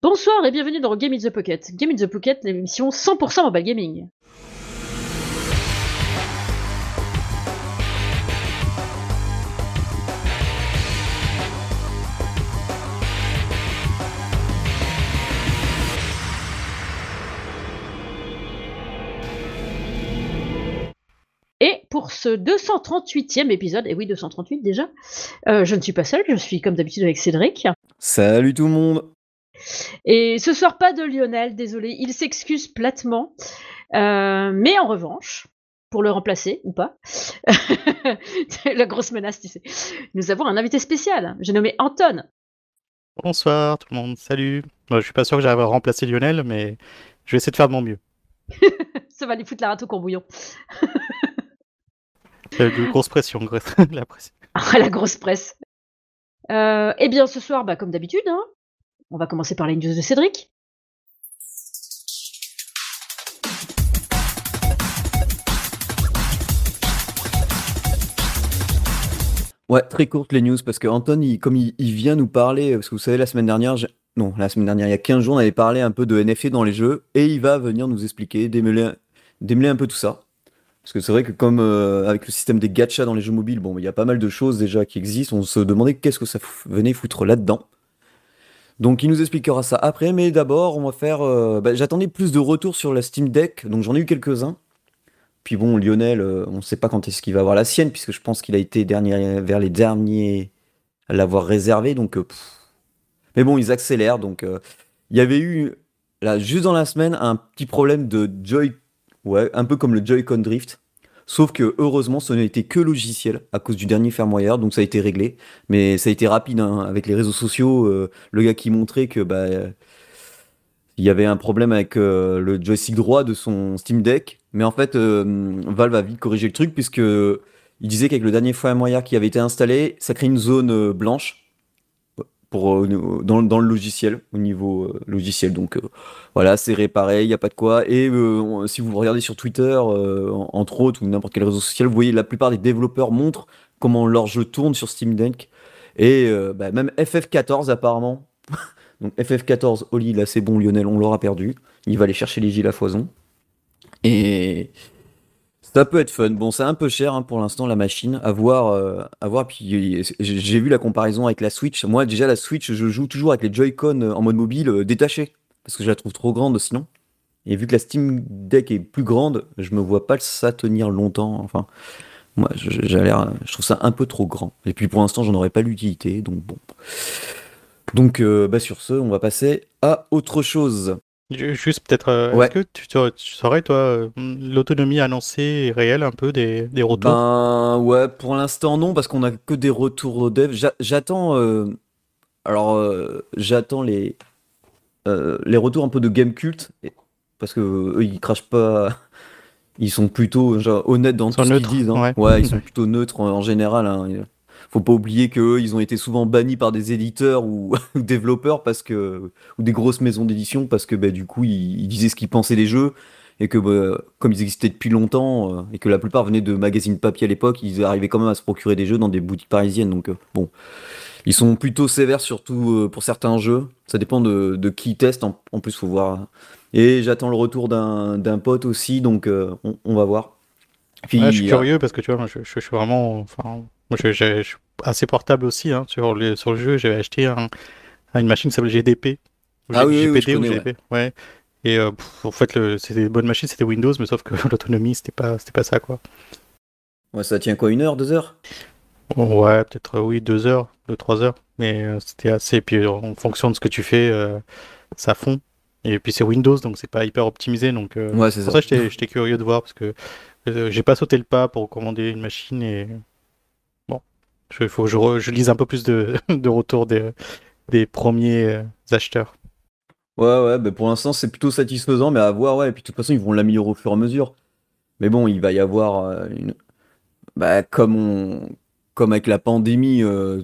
Bonsoir et bienvenue dans Game in the Pocket. Game in the Pocket, l'émission 100% mobile gaming. Et pour ce 238e épisode, et oui 238 déjà, euh, je ne suis pas seule, je suis comme d'habitude avec Cédric. Salut tout le monde Et ce soir pas de Lionel, désolé, il s'excuse platement. Euh, mais en revanche, pour le remplacer ou pas, la grosse menace, tu sais, nous avons un invité spécial, j'ai nommé Anton. Bonsoir tout le monde, salut. Moi, je suis pas sûr que j'arrive à remplacer Lionel, mais je vais essayer de faire de mon mieux. Ça va lui foutre la rate au courbouillon. De grosse pression, la pression. Ah, la grosse presse. Euh, eh bien, ce soir, bah, comme d'habitude, hein, on va commencer par les news de Cédric. Ouais, très courte les news parce que Anton, comme il, vient nous parler, parce que vous savez, la semaine dernière, non, la semaine dernière, il y a 15 jours, on avait parlé un peu de NFT dans les jeux et il va venir nous expliquer, démêler, un peu tout ça. Parce que c'est vrai que comme euh, avec le système des gachas dans les jeux mobiles, bon, il y a pas mal de choses déjà qui existent, on se demandait qu'est-ce que ça venait foutre là-dedans. Donc il nous expliquera ça après, mais d'abord, on va faire... euh, bah, J'attendais plus de retours sur la Steam Deck, donc j'en ai eu quelques-uns. Puis bon, Lionel, euh, on ne sait pas quand est-ce qu'il va avoir la sienne, puisque je pense qu'il a été vers les derniers à l'avoir réservé. Donc, euh. Mais bon, ils accélèrent. Donc, il y avait eu, là, juste dans la semaine, un petit problème de Joy, ouais, un peu comme le Joy-Con Drift. Sauf que heureusement, ce n'était que logiciel à cause du dernier firmware, donc ça a été réglé. Mais ça a été rapide hein, avec les réseaux sociaux. euh, le gars qui montrait que bah, il y avait un problème avec euh, le joystick droit de son Steam Deck, mais en fait, euh, Valve a vite corrigé le truc puisque il disait qu'avec le dernier firmware qui avait été installé, ça crée une zone blanche pour, euh, dans, dans le logiciel, au niveau euh, logiciel. Donc euh, voilà, c'est réparé, il n'y a pas de quoi. Et si vous regardez sur Twitter, en- entre autres, ou n'importe quel réseau social, vous voyez la plupart des développeurs montrent comment leur jeu tourne sur Steam Deck. Et bah, même FF14 apparemment. Donc FF14, Oli, là c'est bon, Lionel, on l'aura perdu. Il va aller chercher les gilets à foison. Et ça peut être fun. Bon, c'est un peu cher hein, pour l'instant la machine. À voir, euh, à voir. Puis j'ai vu la comparaison avec la Switch. Moi, déjà la Switch, je joue toujours avec les Joy-Con euh, en mode mobile euh, détachés parce que je la trouve trop grande sinon. Et vu que la Steam Deck est plus grande, je me vois pas ça tenir longtemps. Enfin, moi, j'ai l'air, je trouve ça un peu trop grand. Et puis pour l'instant, j'en aurais pas l'utilité, donc bon. Donc, euh, bah sur ce, on va passer à autre chose. Ju- Juste peut-être, euh, Ouais. est-ce que tu, saurais- tu saurais, toi, euh, l'autonomie annoncée est réelle un peu des, des retours? Ben ouais, pour l'instant non, parce qu'on a que des retours au dev. J'a- J'attends, euh, alors euh, j'attends les les retours un peu de Game Cult, et- parce que eux ils crachent pas, ils sont plutôt genre, honnêtes dans Ils sont tout ce qu'ils disent. hein. ouais. ils sont plutôt neutres en, en général. hein. Faut pas oublier que eux, ils ont été souvent bannis par des éditeurs ou, ou développeurs parce que ou des grosses maisons d'édition parce que bah, du coup ils, ils disaient ce qu'ils pensaient des jeux et que bah, comme ils existaient depuis longtemps euh, et que la plupart venaient de magazines papier à l'époque, ils arrivaient quand même à se procurer des jeux dans des boutiques parisiennes. Donc euh, bon, ils sont plutôt sévères surtout euh, pour certains jeux. Ça dépend de, de qui teste. En, en plus, faut voir. Et j'attends le retour d'un pote aussi, donc euh, on, on va voir. Puis, Ouais, je suis euh, curieux parce que tu vois, moi, je, je- je suis vraiment, enfin, moi, je, je- je suis assez portable aussi hein, sur le, sur le jeu. J'avais acheté un- une machine qui s'appelle GDP. Ah oui, oui, oui, GPD ou GP, ouais. Et euh, pff, en fait, c'était une bonne machine, c'était Windows, mais sauf que l'autonomie, c'était pas, c'était pas ça, quoi. ouais, ça tient quoi, une heure, deux heures? Ouais, peut-être euh, oui, deux heures, deux, trois heures, mais euh, c'était assez. Puis euh, en fonction de ce que tu fais, euh, ça fond. Et puis c'est Windows, donc c'est pas hyper optimisé. Donc Ouais, c'est pour ça. ça, j'étais curieux de voir parce que j'ai pas sauté le pas pour commander une machine et il faut que je, lise un peu plus de, de retours des, premiers euh, acheteurs. Ouais, ouais, bah pour l'instant c'est plutôt satisfaisant, mais à voir, ouais. Et puis de toute façon, ils vont l'améliorer au fur et à mesure. Mais bon, il va y avoir euh, une. Bah, comme avec la pandémie, euh,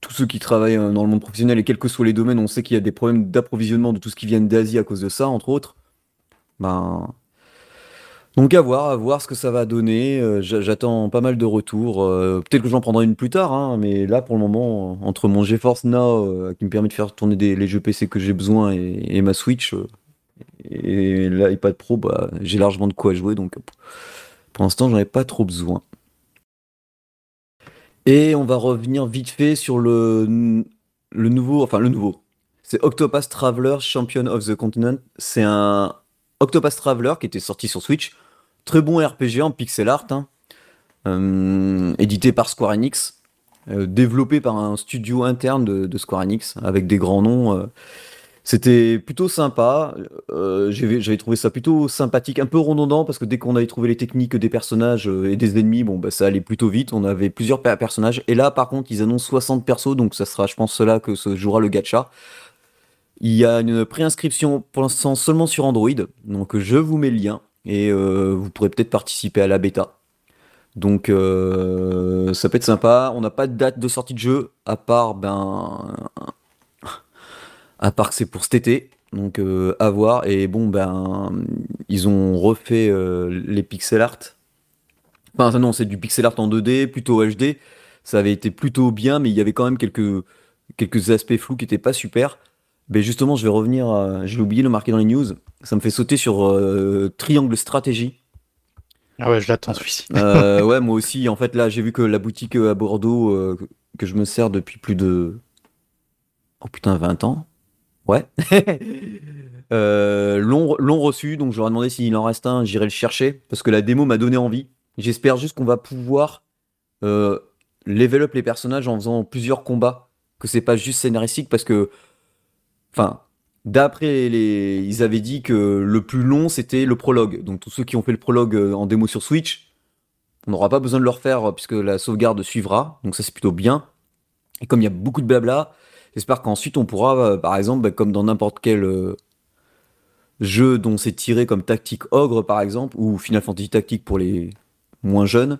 tous ceux qui travaillent dans le monde professionnel et quels que soient les domaines, on sait qu'il y a des problèmes d'approvisionnement de tout ce qui vient d'Asie à cause de ça, entre autres. Ben. Donc à voir, à voir ce que ça va donner. Euh, j'a- J'attends pas mal de retours. Euh, peut-être que j'en prendrai une plus tard, hein, mais là pour le moment, entre mon GeForce Now euh, qui me permet de faire tourner les jeux PC que j'ai besoin et, ma Switch et l'iPad Pro, bah, j'ai largement de quoi jouer. Donc pour l'instant, j'en ai pas trop besoin. Et on va revenir vite fait sur le, le nouveau, enfin le nouveau. C'est Octopus Traveler Champion of the Continent. C'est un Octopus Traveler qui était sorti sur Switch. Très bon RPG en pixel art, hein. Euh, édité par Square Enix, euh, développé par un studio interne de, Square Enix avec des grands noms. euh. C'était plutôt sympa. J'avais trouvé ça plutôt sympathique, un peu redondant parce que dès qu'on avait trouvé les techniques des personnages et des ennemis, bon bah ça allait plutôt vite. On avait plusieurs per- personnages. Et là, par contre, ils annoncent 60 persos, donc ça sera, je pense, cela que se jouera le gacha. Il y a une préinscription pour l'instant seulement sur Android, donc je vous mets le lien et euh, vous pourrez peut-être participer à la bêta. Donc euh, ça peut être sympa. On n'a pas de date de sortie de jeu à part ben à part que c'est pour cet été. Donc euh, à voir. Et bon ben ils ont refait les pixel art. Enfin non c'est du pixel art en 2D plutôt HD. Ça avait été plutôt bien, mais il y avait quand même quelques quelques aspects flous qui étaient pas super. Ben justement, je vais revenir. à- J'ai oublié de le marquer dans les news. Ça me fait sauter sur euh, Triangle Stratégie. Ah ouais, je l'attends celui-ci. Euh, ouais, moi aussi. En fait, là, j'ai vu que la boutique euh, à Bordeaux, euh, que je me sers depuis plus de. Oh putain, 20 ans. Ouais. l'ont reçu, donc ai demandé s'il en reste un, j'irai le chercher. Parce que la démo m'a donné envie. J'espère juste qu'on va pouvoir level up les personnages en faisant plusieurs combats. Que c'est pas juste scénaristique, parce que. Enfin. D'après les, ils avaient dit que le plus long c'était le prologue. Donc tous ceux qui ont fait le prologue euh, en démo sur Switch, on n'aura pas besoin de le refaire euh, puisque la sauvegarde suivra. Donc ça c'est plutôt bien. Et comme il y a beaucoup de blabla, j'espère qu'ensuite on pourra, euh, par exemple, bah, comme dans n'importe quel jeu dont c'est tiré comme Tactique Ogre par exemple, ou Final Fantasy Tactique pour les moins jeunes,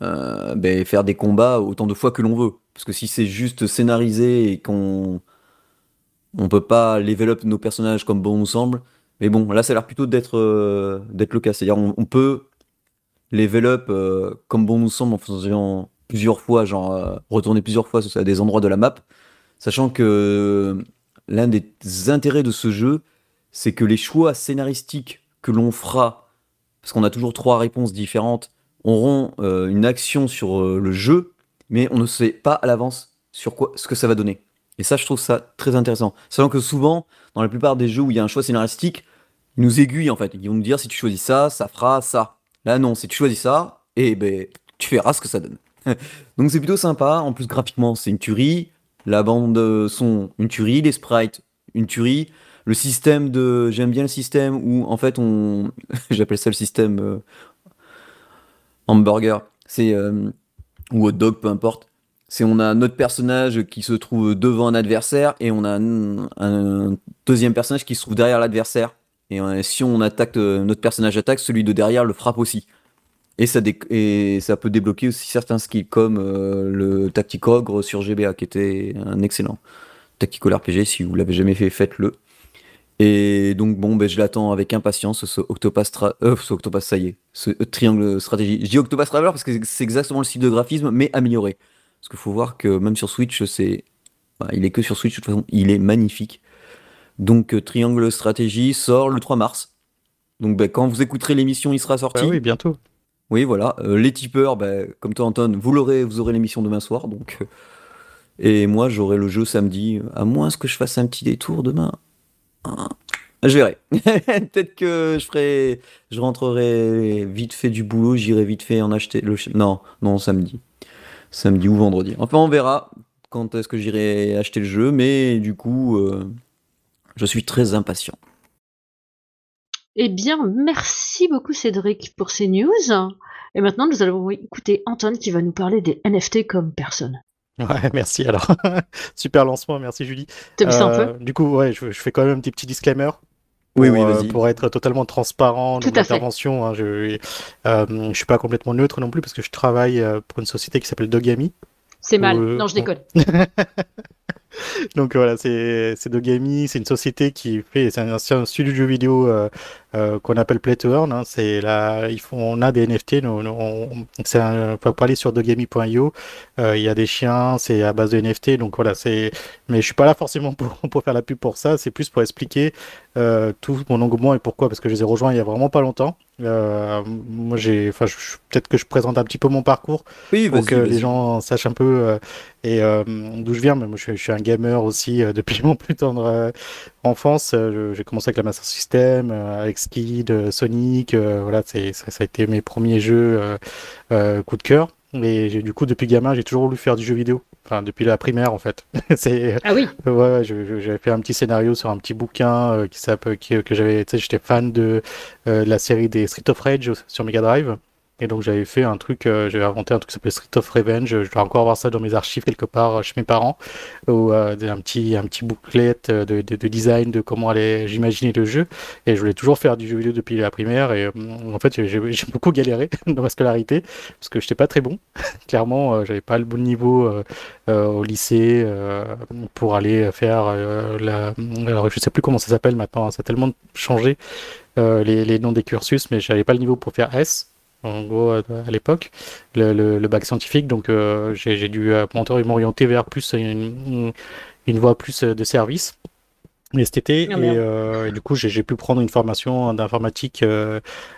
bah, faire des combats autant de fois que l'on veut. Parce que si c'est juste scénarisé et qu'on on peut pas level up nos personnages comme bon nous semble. Mais bon, là, ça a l'air plutôt d'être euh, le cas. C'est-à-dire, on, peut level up euh, comme bon nous semble en faisant plusieurs fois, genre euh, retourner plusieurs fois à des endroits de la map, sachant que l'un des intérêts de ce jeu, c'est que les choix scénaristiques que l'on fera, parce qu'on a toujours trois réponses différentes, auront une action sur le jeu, mais on ne sait pas à l'avance sur quoi ce que ça va donner. Et ça, je trouve ça très intéressant. Sachant que souvent, dans la plupart des jeux où il y a un choix scénaristique, ils nous aiguillent en fait. Ils vont nous dire si tu choisis ça, ça fera ça. Là, non, si tu choisis ça, et ben, tu verras ce que ça donne. Donc c'est plutôt sympa. En plus, graphiquement, c'est une tuerie. La bande son, une tuerie. Les sprites, une tuerie. Le système de. J'aime bien le système où, en fait, on. J'appelle ça le système euh, hamburger. C'est. euh, ou hot dog, peu importe. C'est on a notre personnage qui se trouve devant un adversaire et on a un, deuxième personnage qui se trouve derrière l'adversaire. Et euh, si on attaque, euh, notre personnage attaque, celui de derrière le frappe aussi. Et ça, et ça peut débloquer aussi certains skills comme euh, le Tactic Ogre sur GBA qui était un excellent Tactical RPG. Si vous l'avez jamais fait, faites-le. Et donc bon, ben, je l'attends avec impatience ce Octopus, euh, ce ça y est, ce triangle stratégie. Je dis Octopus Traveler parce que c'est exactement le style de graphisme, mais amélioré. Parce qu'il faut voir que même sur Switch, c'est, bah, il est que sur Switch de toute façon, il est magnifique. Donc euh, Triangle Stratégie sort le 3 mars. Donc ben, quand vous écouterez l'émission, il sera sorti. Bah oui, bientôt. Oui, voilà. Euh, les tipeurs, bah, comme toi, Anton, vous l'aurez, vous aurez l'émission demain soir. Donc, euh, et moi, j'aurai le jeu samedi. À moins que je fasse un petit détour demain. Ah, Je verrai. Peut-être que je ferai, je rentrerai vite fait du boulot. J'irai vite fait en acheter le. Non, non, samedi, samedi ou vendredi. Enfin, on verra quand est-ce que j'irai acheter le jeu. Mais du coup, euh, je suis très impatient. Eh bien, merci beaucoup Cédric pour ces news. Et maintenant, nous allons écouter Anton qui va nous parler des NFT comme personne. Ouais, merci alors. Super lancement, merci Julie. T'as un Euh, peu? Du coup, ouais, je, je fais quand même un petit, petit disclaimer. Oui, pour, oui, euh, vas-y. pour être totalement transparent dans l'intervention. Hein, je, euh, je suis pas complètement neutre non plus parce que je travaille euh, pour une société qui s'appelle Dogami. C'est mal. Euh, non, je déconne. Donc voilà, c'est c'est Dogami, c'est une société qui fait, c'est un, un studio de jeux vidéo euh, qu'on appelle Play to Earn. Hein. c'est là, ils font, on a des NFT. Nous, on, c'est un, faut aller sur dogami.io. il y a des chiens, c'est à base de NFT. Donc voilà, c'est. Mais je suis pas là forcément pour, pour faire la pub pour ça. C'est plus pour expliquer tout mon engouement et pourquoi. Parce que je les ai rejoints il y a vraiment pas longtemps. Euh, moi, j'ai, enfin, peut-être que je présente un petit peu mon parcours oui, pour que les gens sachent un peu euh, et euh, d'où je viens. Mais moi, je, suis un gamer aussi depuis mon plus tendre enfance. j'ai commencé avec la Master System, avec Skid, Sonic. voilà, c'est, ça, ça, a été mes premiers jeux coup de cœur. Et du coup, depuis gamin, j'ai toujours voulu faire du jeu vidéo. Enfin, depuis la primaire, en fait. c'est... Ah oui Ouais, j'avais fait un petit scénario sur un petit bouquin euh, qui qui, que j'avais. Tu sais, j'étais fan de, euh, la série des Street of Rage sur Mega Drive. Et donc j'avais fait un truc, euh, j'avais inventé un truc qui s'appelait Street of Revenge. Je dois encore avoir ça dans mes archives quelque part euh, chez mes parents, ou euh, un petit un petit bouclette de, de, design de comment j'imaginais le jeu. Et je voulais toujours faire du jeu vidéo depuis la primaire. Et en fait j'ai beaucoup galéré dans ma scolarité parce que j'étais pas très bon. Clairement, j'avais pas le bon niveau au lycée pour aller faire la. Alors je sais plus comment ça s'appelle maintenant. Ça a tellement changé les, les noms des cursus, mais j'avais pas le niveau pour faire S en gros à, l'époque, le, le, bac scientifique. Donc euh, j'ai dû euh, m'orienter vers plus une, une, voie plus euh, de service. Mais cet été, ah, et, du coup, j'ai pu prendre une formation d'informatique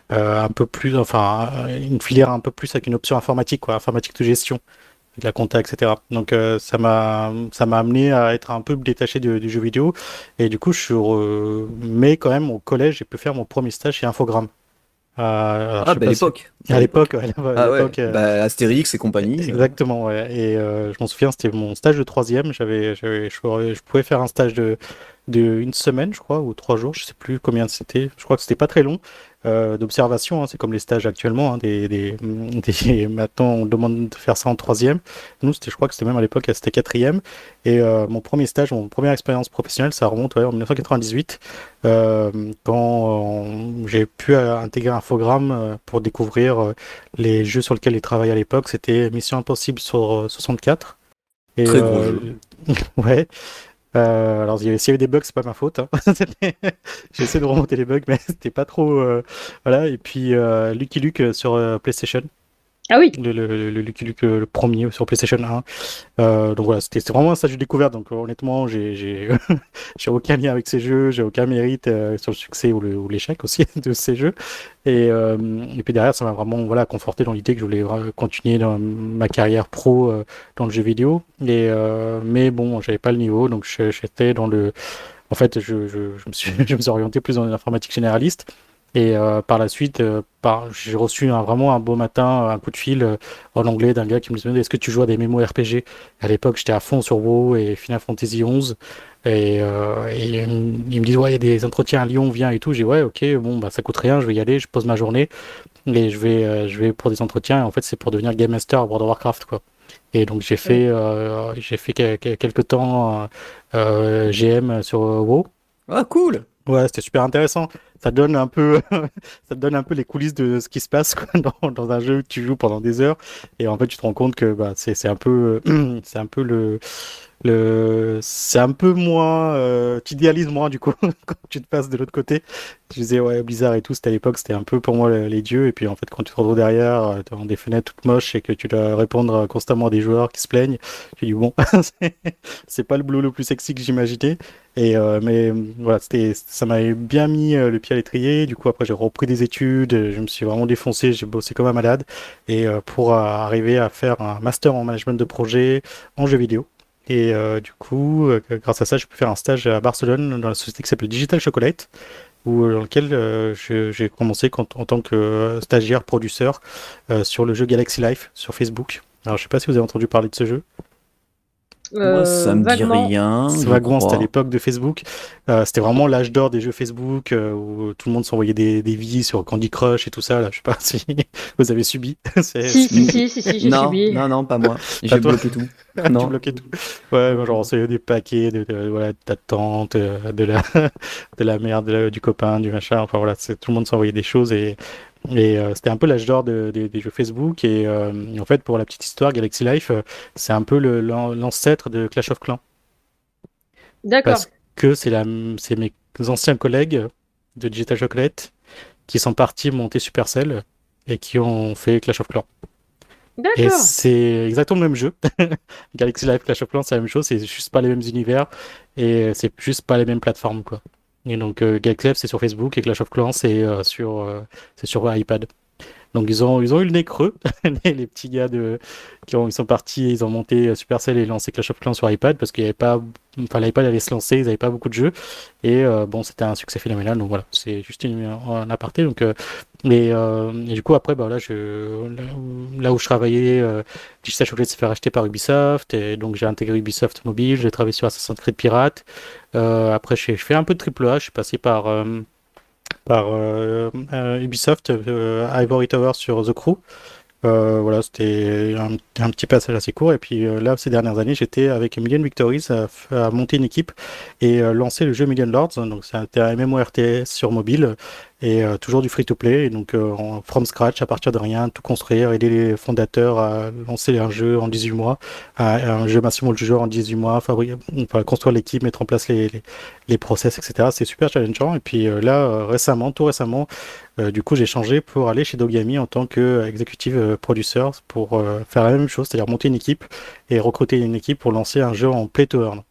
un peu plus, enfin, une filière un peu plus avec une option informatique, quoi, informatique de gestion, de la compta, etc. Donc, ça m'a, ça m'a amené à être un peu détaché du, jeu vidéo. Et du coup, je suis, mais quand même, au collège, j'ai pu faire mon premier stage chez Infogrames. Euh, ah, bah, à l'époque. À l'époque, ah, ouais. Euh, bah, Astérix et compagnie. Exactement, ouais. Et euh, je m'en souviens, c'était mon stage de troisième. J'avais, je, je, pouvais faire un stage de, de une semaine, je crois, ou trois jours, je sais plus combien c'était. Je crois que c'était pas très long. Euh, d'observation. Hein, c'est comme les stages actuellement. Hein, des, des, des, maintenant, on demande de faire ça en troisième. Nous, c'était, je crois que c'était même à l'époque, c'était quatrième. Et euh, mon premier stage, mon première expérience professionnelle, ça remonte en 1998, euh, quand j'ai pu intégrer un fogramme pour découvrir les jeux sur lesquels il travaillait à l'époque. C'était Mission Impossible sur 64. Et, Très gros jeu. ouais. Euh, alors, s'il y, avait des bugs, c'est pas ma faute. Hein. J'essaie de remonter les bugs, mais c'était pas trop. Euh, voilà. Et puis, euh, Lucky Luke sur PlayStation. Ah oui. Le, le, le le premier sur PlayStation 1. Euh, donc voilà, c'était vraiment un stage de découverte. Donc honnêtement, j'ai aucun lien avec ces jeux, j'ai aucun mérite euh, sur le succès ou l'échec aussi de ces jeux. Et, euh, et puis derrière, ça m'a vraiment voilà, conforté dans l'idée que je voulais continuer dans ma carrière pro dans le jeu vidéo. Et, mais bon, j'avais pas le niveau, donc j'étais dans le. En fait, je, je, je, me suis, je me suis orienté plus dans l'informatique généraliste. Et euh, par la suite, euh, par, j'ai reçu un, vraiment un beau matin un coup de fil euh, en anglais d'un gars qui me demandait est-ce que tu joues à des mémos RPG À l'époque, j'étais à fond sur WoW et Final Fantasy XI. Et, et il me dit ouais, il y a des entretiens à Lyon, viens et tout. J'ai ouais, ok, bon, bah ça coûte rien, je vais y aller, je pose ma journée et je vais, je vais pour des entretiens. Et en fait, c'est pour devenir Game Master à World of Warcraft, quoi. Et donc j'ai fait, j'ai fait quelques temps GM sur WoW. Ah cool. Ouais, c'était super intéressant ça donne un peu, ça donne un peu les coulisses de ce qui se passe dans, un jeu où tu joues pendant des heures. Et en fait, tu te rends compte que bah, c'est un peu, c'est un peu le, le, c'est un peu moins, euh, tu idéalises moins du coup quand tu te passes de l'autre côté. Je disais ouais Blizzard et tout, c'était à l'époque, c'était un peu pour moi les dieux. Et puis en fait, quand tu te retrouves derrière, euh, dans des fenêtres toutes moches et que tu dois répondre constamment à des joueurs qui se plaignent, tu dis bon, c'est pas le boulot le plus sexy que j'imaginais. Et euh, mais voilà, c'était, ça m'avait bien mis euh, le pied à l'étrier. Du coup, après, j'ai repris des études, je me suis vraiment défoncé, j'ai bossé comme un malade, et euh, pour arriver à faire un master en management de projet en jeux vidéo. Et du coup, grâce à ça, je peux faire un stage à Barcelone dans la société qui s'appelle Digital Chocolate, où, dans lequel j'ai commencé en tant que stagiaire produceur sur le jeu Galaxy Life sur Facebook. Alors, je sais pas si vous avez entendu parler de ce jeu. Moi, ça me dit rien. Vaguement, c'était à l'époque de Facebook. Euh, c'était vraiment l'âge d'or des jeux Facebook euh, où tout le monde s'envoyait des, des vies sur Candy Crush et tout ça. Là, je sais pas si vous avez subi. si, si, si, si, si, j'ai subi. Non, non, pas moi. J'ai bloqué tout. non. bloqué tout. Ouais, genre, c'est des paquets de, de, voilà, de ta tante, euh, de la, de la mère, du copain, du machin. Enfin voilà, tout le monde s'envoyait des choses et et euh, c'était un peu l'âge d'or des jeux Facebook. Et euh, en fait, pour la petite histoire, Galaxy Life, euh, c'est un peu l'ancêtre de Clash of Clans. D'accord. Parce que c'est mes anciens collègues de Digital Chocolate qui sont partis monter Supercell et qui ont fait Clash of Clans. Et D'accord. c'est exactement le même jeu. Galaxy Live, Clash of Clans, c'est la même chose, c'est juste pas les mêmes univers et c'est juste pas les mêmes plateformes, quoi. Et donc, euh, Live, c'est sur Facebook et Clash of Clans, c'est euh, sur, euh, c'est sur iPad. Donc, ils ont, ils ont eu le nez creux, les, petits gars de, qui ont, ils sont partis, ils ont monté euh, Supercell et lancé Clash of Clans sur iPad parce qu'il y avait pas, enfin, l'iPad allait se lancer, ils n'avaient pas beaucoup de jeux et euh, bon, c'était un succès phénoménal. Donc voilà, c'est juste une, un aparté. Donc, et, euh, et du coup, après, bah, là, je, là, où- je travaillais, Digital Chocolate s'est fait racheter par Ubisoft, et donc j'ai intégré Ubisoft Mobile, j'ai travaillé sur Assassin's Creed Pirate. Après, je fais un peu de triple A, je suis passé par, par euh, euh, Ubisoft, euh, Ivory Tower sur The Crew. Voilà, c'était un, petit passage assez court. Et puis là, ces dernières années, j'étais avec Million Victories à, monter une équipe et lancer le jeu Million Lords. Donc, c'était un MMORTS sur mobile et euh, toujours du free-to-play. Et donc, euh, from scratch, à partir de rien, tout construire, aider les fondateurs à lancer un jeu en 18 mois, un jeu maximum du joueur en 18 mois, construire l'équipe, mettre en place les, les, les process, etc. C'est super challengeant. Et puis euh, là, euh, récemment, tout récemment, euh, du coup, j'ai changé pour aller chez Dogami en tant qu'exécutif producer pour euh, faire la même chose, c'est-à-dire monter une équipe et recruter une équipe pour lancer un jeu en play to earn.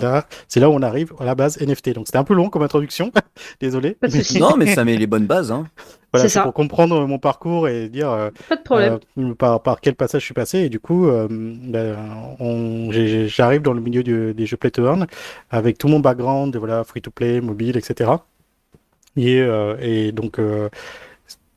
Là, c'est là où on arrive à la base NFT. Donc c'était un peu long comme introduction, désolé. Non, mais ça met les bonnes bases. Hein. Voilà, C'est pour comprendre mon parcours et dire euh, Pas de problème. euh, par, par quel passage je suis passé. Et du coup, euh, ben, j'arrive dans le milieu du- des jeux play to earn avec tout mon background, voilà, free to play, mobile, etc. Et, euh, et donc, euh,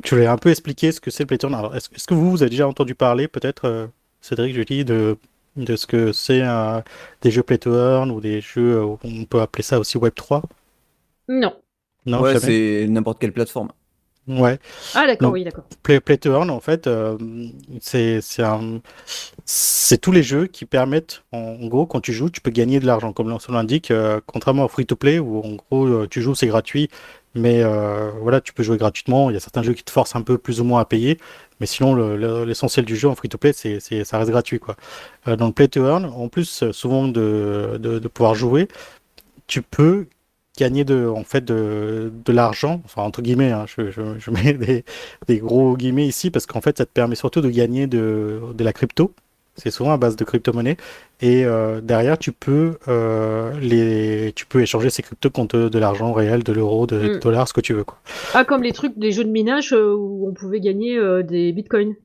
je voulais un peu expliquer ce que c'est le play to earn. Alors, est-ce que vous, vous avez déjà entendu parler, peut-être, euh, Cédric, Julie, de, de ce que c'est euh, des jeux play to earn ou des jeux, euh, on peut appeler ça aussi Web 3? Non. Non, ouais, c'est n'importe quelle plateforme. Ouais. Ah, d'accord, oui, d'accord. Play, Play to Earn, en fait, euh, c'est c'est un- c'est tous les jeux qui permettent, en, en gros, quand tu joues, tu peux gagner de l'argent. Comme son l'indique, euh, contrairement au free-to-play, où en gros, euh, tu joues, c'est gratuit, mais euh, voilà, tu peux jouer gratuitement. Il y a certains jeux qui te forcent un peu plus ou moins à payer, mais sinon, le- le- l'essentiel du jeu en free-to-play, c'est, ça reste gratuit, quoi. Euh, dans le Play to Earn, en plus, euh, souvent de, de, de pouvoir jouer, tu peux gagner de, en fait, de, de l'argent, enfin, entre guillemets, hein, je, je, je mets des, des gros guillemets ici parce qu'en fait ça te permet surtout de gagner de, de la crypto. C'est souvent à base de crypto-monnaie. Et euh, derrière, tu peux, euh, les, tu peux échanger ces cryptos contre de l'argent réel, de l'euro, de, Mm. de dollars, ce que tu veux. Quoi. Ah, comme les trucs, les jeux de minage euh, où on pouvait gagner des bitcoins.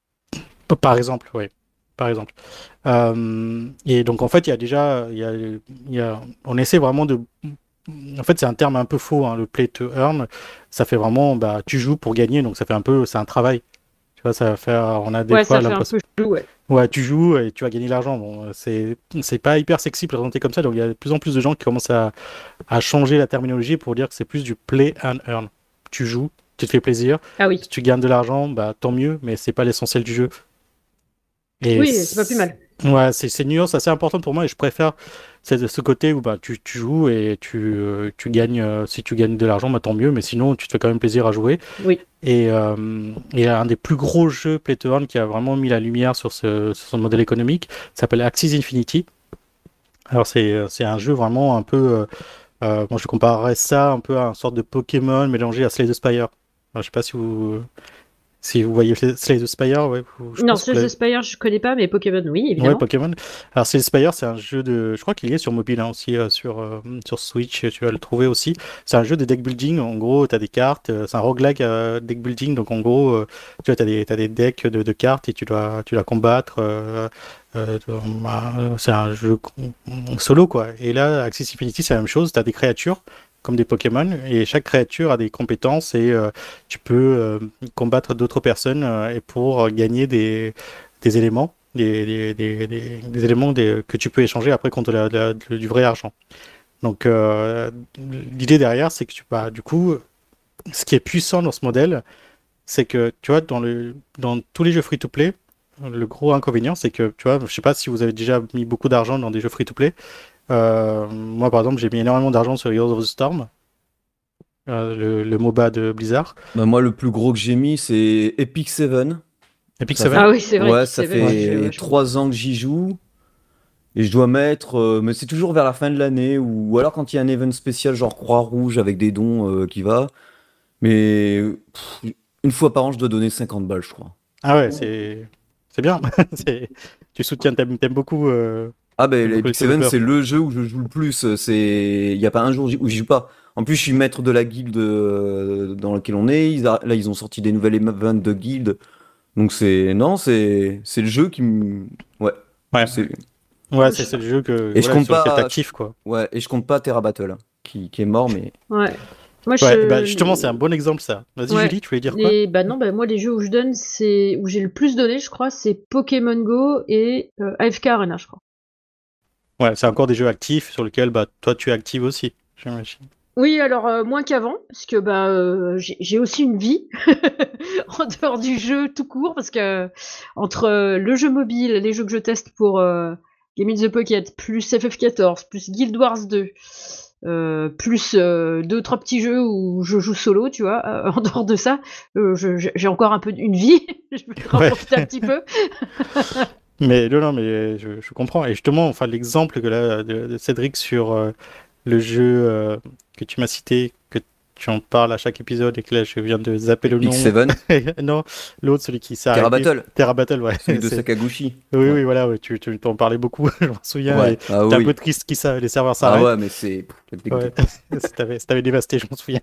Par exemple, oui. Par exemple. Et donc en fait, il y a déjà, y a, y a, on essaie vraiment de. En fait, c'est un terme un peu faux, hein, le play to earn. Ça fait vraiment, bah, tu joues pour gagner, donc ça fait un peu, c'est un travail. Tu vois, ça va faire, on a des ouais, fois ça fait un l'impression. ouais. Ouais, tu joues et tu vas gagner de l'argent. Bon, c'est c'est pas hyper sexy présenté comme ça, donc il y a de plus en plus de gens qui commencent à, à changer la terminologie pour dire que c'est plus du play and earn. Tu joues, tu te fais plaisir, Ah oui. si tu gagnes de l'argent, bah tant mieux, mais c'est pas l'essentiel du jeu. Et Oui, c'est pas plus mal. Ouais, c'est c'est une nuance assez importante pour moi et je préfère c'est ce côté où bah, tu, tu joues et tu, euh, tu gagnes, euh, si tu gagnes de l'argent, bah, tant mieux, mais sinon tu te fais quand même plaisir à jouer. Oui. Et, euh, et un des plus gros jeux Play to Earn qui a vraiment mis la lumière sur, ce, sur son modèle économique s'appelle Axis Infinity. Alors c'est un jeu vraiment un peu, moi je comparerais ça un peu à une sorte de Pokémon mélangé à Slay the Spire. Alors, je sais pas si vous, si vous voyez Slay the Spire, ouais. je Non, Slay the Spire, je connais pas, mais Pokémon, oui, Ouais, évidemment. Pokémon. Alors, c'est Spire, c'est un jeu de. Je crois qu'il est sur mobile hein, aussi, euh, sur, euh, sur Switch, tu vas le trouver aussi. C'est un jeu de deck building. En gros, tu as des cartes. euh, c'est un roguelike deck building. Donc, en gros, tu vois, as des, t'as des decks de, de cartes et tu dois, tu dois combattre. euh, bah, c'est un jeu solo, quoi. Et là, Infinity, c'est la même chose. Tu as des créatures comme des Pokémon et chaque créature a des compétences et euh, tu peux euh, combattre d'autres personnes euh, et pour gagner des, des éléments des, des, des, éléments que tu peux échanger après contre du vrai argent. Donc l'idée derrière, c'est que tu bah, du coup, ce qui est puissant dans ce modèle, c'est que tu vois, dans, le, dans tous les jeux free-to-play, le gros inconvénient, c'est que tu vois, je sais pas si vous avez déjà mis beaucoup d'argent dans des jeux free-to-play. Euh, moi, par exemple, j'ai mis énormément d'argent sur Heroes of the Storm, euh, le, le MOBA de Blizzard. Bah, moi, le plus gros que j'ai mis, c'est Epic Seven. Epic Ça Seven. Ah oui, c'est vrai. Ouais, ça fait ouais, trois ans que j'y joue. Et je dois mettre. euh, mais c'est toujours vers la fin de l'année, ou, ou alors quand il y a un event spécial, genre Croix-Rouge avec des dons euh, qui va. Mais pff, une fois par an, je dois donner 50 balles, je crois. Ah ouais, c'est c'est bien. Tu soutiens, t'aimes t'aimes beaucoup. euh, Ah ben les Seven, développeurs. c'est le jeu où je joue le plus. C'est, il y a pas un jour où j'y joue pas. En plus, je suis maître de la guilde euh, dans laquelle on est. Ils a- Là, ils ont sorti des nouvelles events de guilde. Donc c'est, non, c'est, c'est le jeu qui me, ouais, Ouais, c'est, ouais, c'est c'est le jeu que Et je compte pas- t'actives, quoi. ouais. Et je compte pas Terra Battle, hein, qui, qui est mort, mais Ouais. Moi, Ouais, je... bah, justement, c'est un bon exemple ça. Vas-y Ouais. Julie, tu voulais dire quoi? Les... Bah non, bah moi les jeux où je donne, c'est où j'ai le plus donné, je crois, c'est Pokémon Go et euh, AFK Arena, je crois. Ouais, c'est encore des jeux actifs sur lesquels bah toi tu es active aussi. j'imagine. Oui, alors euh, moins qu'avant, parce que bah euh, j'ai aussi une vie en dehors du jeu tout court, parce que entre euh, le jeu mobile, les jeux que je teste pour euh, Game in the Pocket, plus FF14, plus Guild Wars 2, euh, plus euh, deux trois petits jeux où je joue solo, tu vois. euh, en dehors de ça, j'ai encore un peu une vie, je vais en Ouais. profiter un petit peu. Mais non, non, mais je, je comprends. Et justement, enfin, l'exemple que là, de, de Cédric sur euh, le jeu euh, que tu m'as cité, que tu en parles à chaque épisode et que là, je viens de zapper le nom. Epic Seven, non, l'autre, celui qui s'est Terra. Battle, Terra Battle, ouais. celui de Sakaguchi. Oui, Ouais. oui, voilà, ouais, tu, tu t'en parlais beaucoup, je m'en souviens. Ouais. Ah T'es un oui. peu triste qu'ils sa- les serveurs Ah s'arrêtent. ouais, mais c'est. Ouais. ça ça t'avait dévasté, je m'en souviens.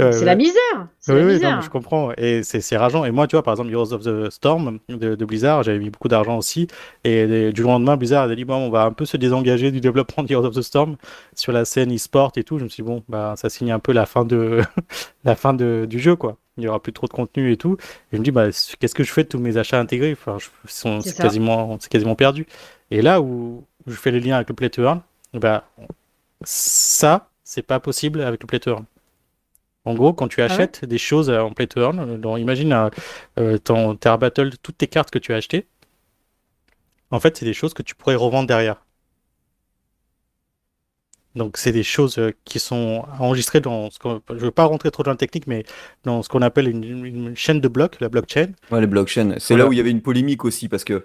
Ouais, c'est ouais. la misère, Oui, la oui, misère. je comprends. Et c'est rageant. Et moi, tu vois, par exemple, Heroes of the Storm de, de Blizzard, j'avais mis beaucoup d'argent aussi. Et du lendemain, Blizzard a dit bon, on va un peu se désengager du développement de Heroes of the Storm sur la scène e-sport et tout. Je me suis dit, bon, bah, ça signe un peu la fin, de... la fin de... du jeu, quoi. Il n'y aura plus trop de contenu et tout. Et je me dis, bah, qu'est-ce que je fais de tous mes achats intégrés? Enfin, C'est quasiment... quasiment perdu. Et là où je fais le lien avec le Play to Earn, bah, ça, c'est pas possible avec le Play to Earn. En gros, quand tu Ah ouais achètes des choses euh, en Play to Earn, euh, donc imagine euh, euh, ton Terra Battle, toutes tes cartes que tu as achetées, en fait, c'est des choses que tu pourrais revendre derrière. Donc, c'est des choses qui sont enregistrées dans ce qu'on... Je ne veux pas rentrer trop dans la technique, mais dans ce qu'on appelle une, une chaîne de blocs, la blockchain. Ouais, les blockchains. C'est Voilà. là où il y avait une polémique aussi, parce que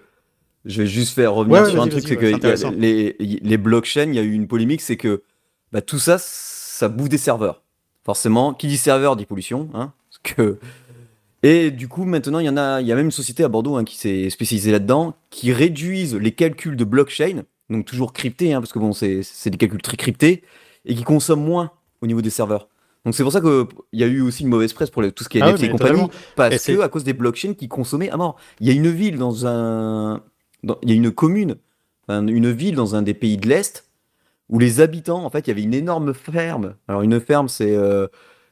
je vais juste faire revenir Ouais, sur un truc, c'est que y a les blockchains, il y a eu une polémique, c'est que bah, tout ça, ça bouffe des serveurs. Forcément, qui dit serveur dit pollution. Hein, parce que... Et du coup, maintenant, il y en a, il y a même une société à Bordeaux hein, qui s'est spécialisée là-dedans, qui réduisent les calculs de blockchain, donc toujours cryptés, hein, parce que bon, c'est des calculs très cryptés, et qui consomment moins au niveau des serveurs. Donc c'est pour ça qu'il y a eu aussi une mauvaise presse pour tout ce qui est Ah NFT oui, et mais compagnie, totalement. Et parce que à cause des blockchains qui consommaient à mort. Il y a une ville dans un, il y a une commune, une ville dans un des pays de l'est où les habitants, en fait, il y avait une énorme ferme. Alors une ferme, c'est euh,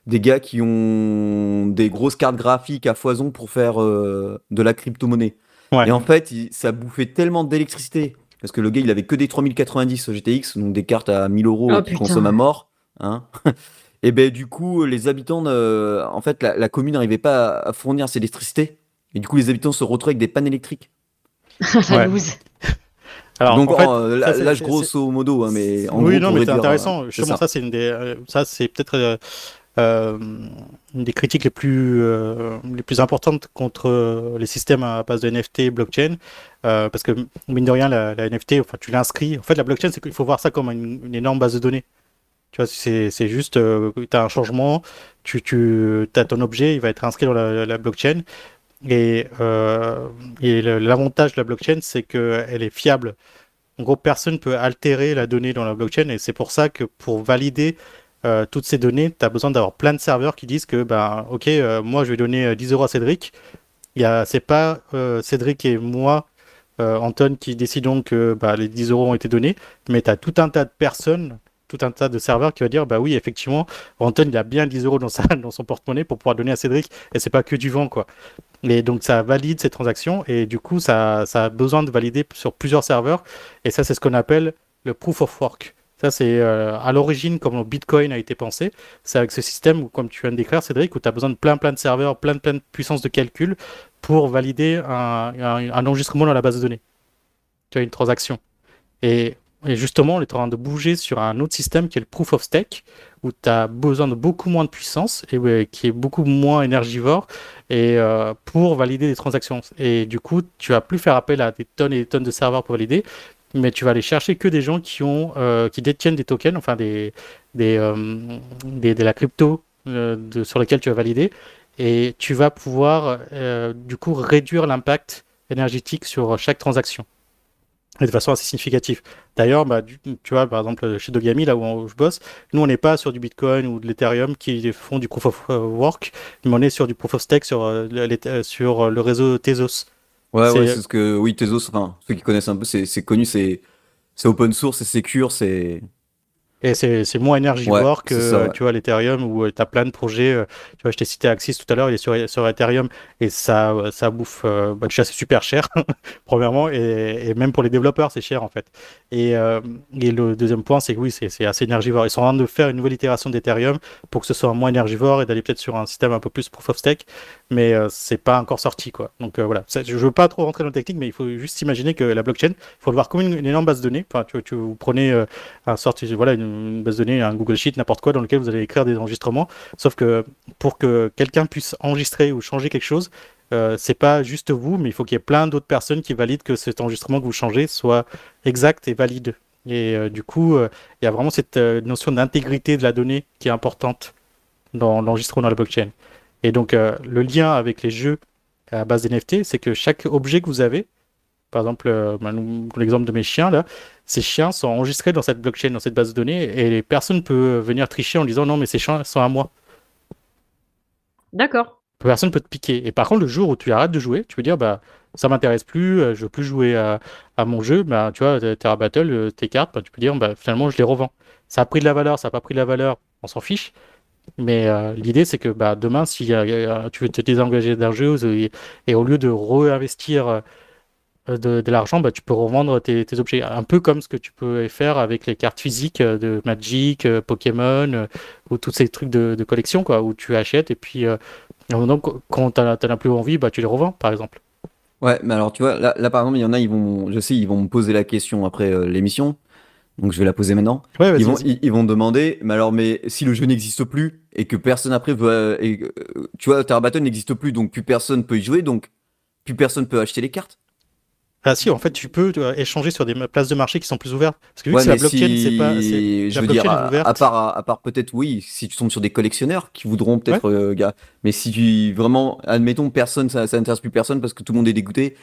des gars qui ont des grosses cartes graphiques à foison pour faire euh, de la crypto-monnaie. Ouais. Et en fait, il- ça bouffait tellement d'électricité parce que le gars, il avait que des 3090 GTX, donc des cartes à 1000 euros Oh, qui putain. consomment à mort. Hein et ben du coup, les habitants, euh, en fait, la, la commune n'arrivait pas à, fournir assez d'électricité. Et du coup, les habitants se retrouvent avec des pannes électriques. La Ouais. Alors, donc, en fait, euh, là, je c'est- grosso modo, hein, mais en oui, gros, non, mais c'est intéressant. euh, c'est Justement, ça. ça, c'est une des, euh, ça, c'est peut-être euh, euh, une des critiques les plus, euh, les plus importantes contre euh, les systèmes à base de NFT et blockchain. Euh, parce que, mine de rien, la, la NFT, enfin, tu l'inscris. En fait, la blockchain, c'est qu'il faut voir ça comme une, une énorme base de données. Tu vois, c'est c'est juste, tu as un changement, tu, tu as ton objet, il va être inscrit dans la, la blockchain. Et, euh, l'avantage de la blockchain, c'est qu'elle est fiable. En gros, personne ne peut altérer la donnée dans la blockchain et c'est pour ça que pour valider euh, toutes ces données, tu as besoin d'avoir plein de serveurs qui disent que, ben, ok, euh, moi je vais donner euh, 10 euros à Cédric. C'est pas Cédric et moi, Anton, qui décidons que bah, les 10 euros ont été donnés, mais tu as tout un tas de personnes, tout un tas de serveurs qui va dire, bah oui, effectivement, Anton il a bien 10 euros dans, sa, dans son porte-monnaie pour pouvoir donner à Cédric et c'est pas que du vent, quoi. Et donc ça valide ces transactions et du coup ça, ça a besoin de valider sur plusieurs serveurs et ça c'est ce qu'on appelle le proof of work. Ça c'est euh, à l'origine comme le Bitcoin a été pensé, c'est avec ce système où comme tu viens de décrire Cédric où tu as besoin de plein plein de serveurs, plein plein de puissance de calcul pour valider un, un, un enregistrement dans la base de données. Tu as une transaction. Et, et justement on est en train de bouger sur un autre système qui est le proof of stake où tu as besoin de beaucoup moins de puissance et qui est beaucoup moins énergivore et euh, pour valider des transactions. Et du coup, tu vas plus faire appel à des tonnes et des tonnes de serveurs pour valider, mais tu vas aller chercher que des gens qui ont, euh, qui détiennent des tokens, enfin des, euh, de la crypto sur lesquels tu vas valider et tu vas pouvoir du coup réduire l'impact énergétique sur chaque transaction et de façon assez significative. D'ailleurs, bah, tu vois, par exemple, chez Dogami, là où je bosse, nous, on n'est pas sur du Bitcoin ou de l'Ethereum qui font du proof of work, mais on est sur du proof of stake sur, sur le réseau Tezos. Ouais, ouais, c'est ce que, oui, Tezos, enfin, ceux qui connaissent un peu, c'est connu, c'est open source, c'est secure, c'est. Et c'est moins énergivore que tu vois l'Ethereum où euh, tu as plein de projets. Euh, tu vois, je t'ai cité Axis tout à l'heure, il est sur, sur Ethereum et ça, ça bouffe. Euh, bah, déjà, c'est super cher, premièrement, et, même pour les développeurs, c'est cher en fait. Et, et le deuxième point, c'est que oui, c'est assez énergivore. Ils sont en train de faire une nouvelle itération d'Ethereum pour que ce soit moins énergivore et d'aller peut-être sur un système un peu plus proof of stake, mais c'est pas encore sorti quoi. Donc voilà, je veux pas trop rentrer dans le technique, mais il faut juste imaginer que la blockchain, il faut le voir comme une, énorme base de données. Enfin, tu, tu vous prenez un sorte, voilà, une une base de données, un Google Sheet, n'importe quoi, dans lequel vous allez écrire des enregistrements. Sauf que pour que quelqu'un puisse enregistrer ou changer quelque chose, euh, c'est pas juste vous, mais il faut qu'il y ait plein d'autres personnes qui valident que cet enregistrement que vous changez soit exact et valide. Et euh, du coup, euh, il y a vraiment cette notion d'intégrité de la donnée qui est importante dans l'enregistrement dans la blockchain. Et donc, le lien avec les jeux à base d'NFT, c'est que chaque objet que vous avez, par exemple, euh, bah, l'exemple de mes chiens, là, ces chiens sont enregistrés dans cette blockchain, dans cette base de données, et personne ne peut venir tricher en disant non, mais ces chiens sont à moi. D'accord. Personne ne peut te piquer. Et par contre, le jour où tu arrêtes de jouer, tu peux dire bah ça m'intéresse plus, euh, je veux plus jouer à, mon jeu, bah tu vois, Terra Battle, euh, tes cartes, bah, tu peux dire bah finalement je les revends. Ça a pris de la valeur, ça n'a pas pris de la valeur, on s'en fiche. Mais l'idée, c'est que bah, demain, si tu veux te désengager d'un jeu et, au lieu de réinvestir euh, de, l'argent, bah, tu peux revendre tes, objets. Un peu comme ce que tu peux faire avec les cartes physiques euh, de Magic, euh, Pokémon, ou tous ces trucs de, collection, quoi, où tu achètes et puis donc, quand tu n'as as plus envie, bah, tu les revends, par exemple. Ouais, mais alors tu vois, là, par exemple, il y en a, ils vont, je sais, ils vont me poser la question après l'émission, donc je vais la poser maintenant. ils, vont, ils, vont demander, mais alors, mais si le jeu n'existe plus et que personne après veut, et, tu vois, Terra Battle n'existe plus, donc plus personne peut y jouer, donc plus personne peut acheter les cartes. Ah si, en fait, tu peux échanger sur des places de marché qui sont plus ouvertes. Parce que vu que c'est la blockchain, c'est pas. Je veux dire, à, part, à, part peut-être, oui, si tu tombes sur des collectionneurs qui voudront peut-être, euh, gars. Mais si tu vraiment, admettons, personne, ça, ça n'intéresse plus personne parce que tout le monde est dégoûté,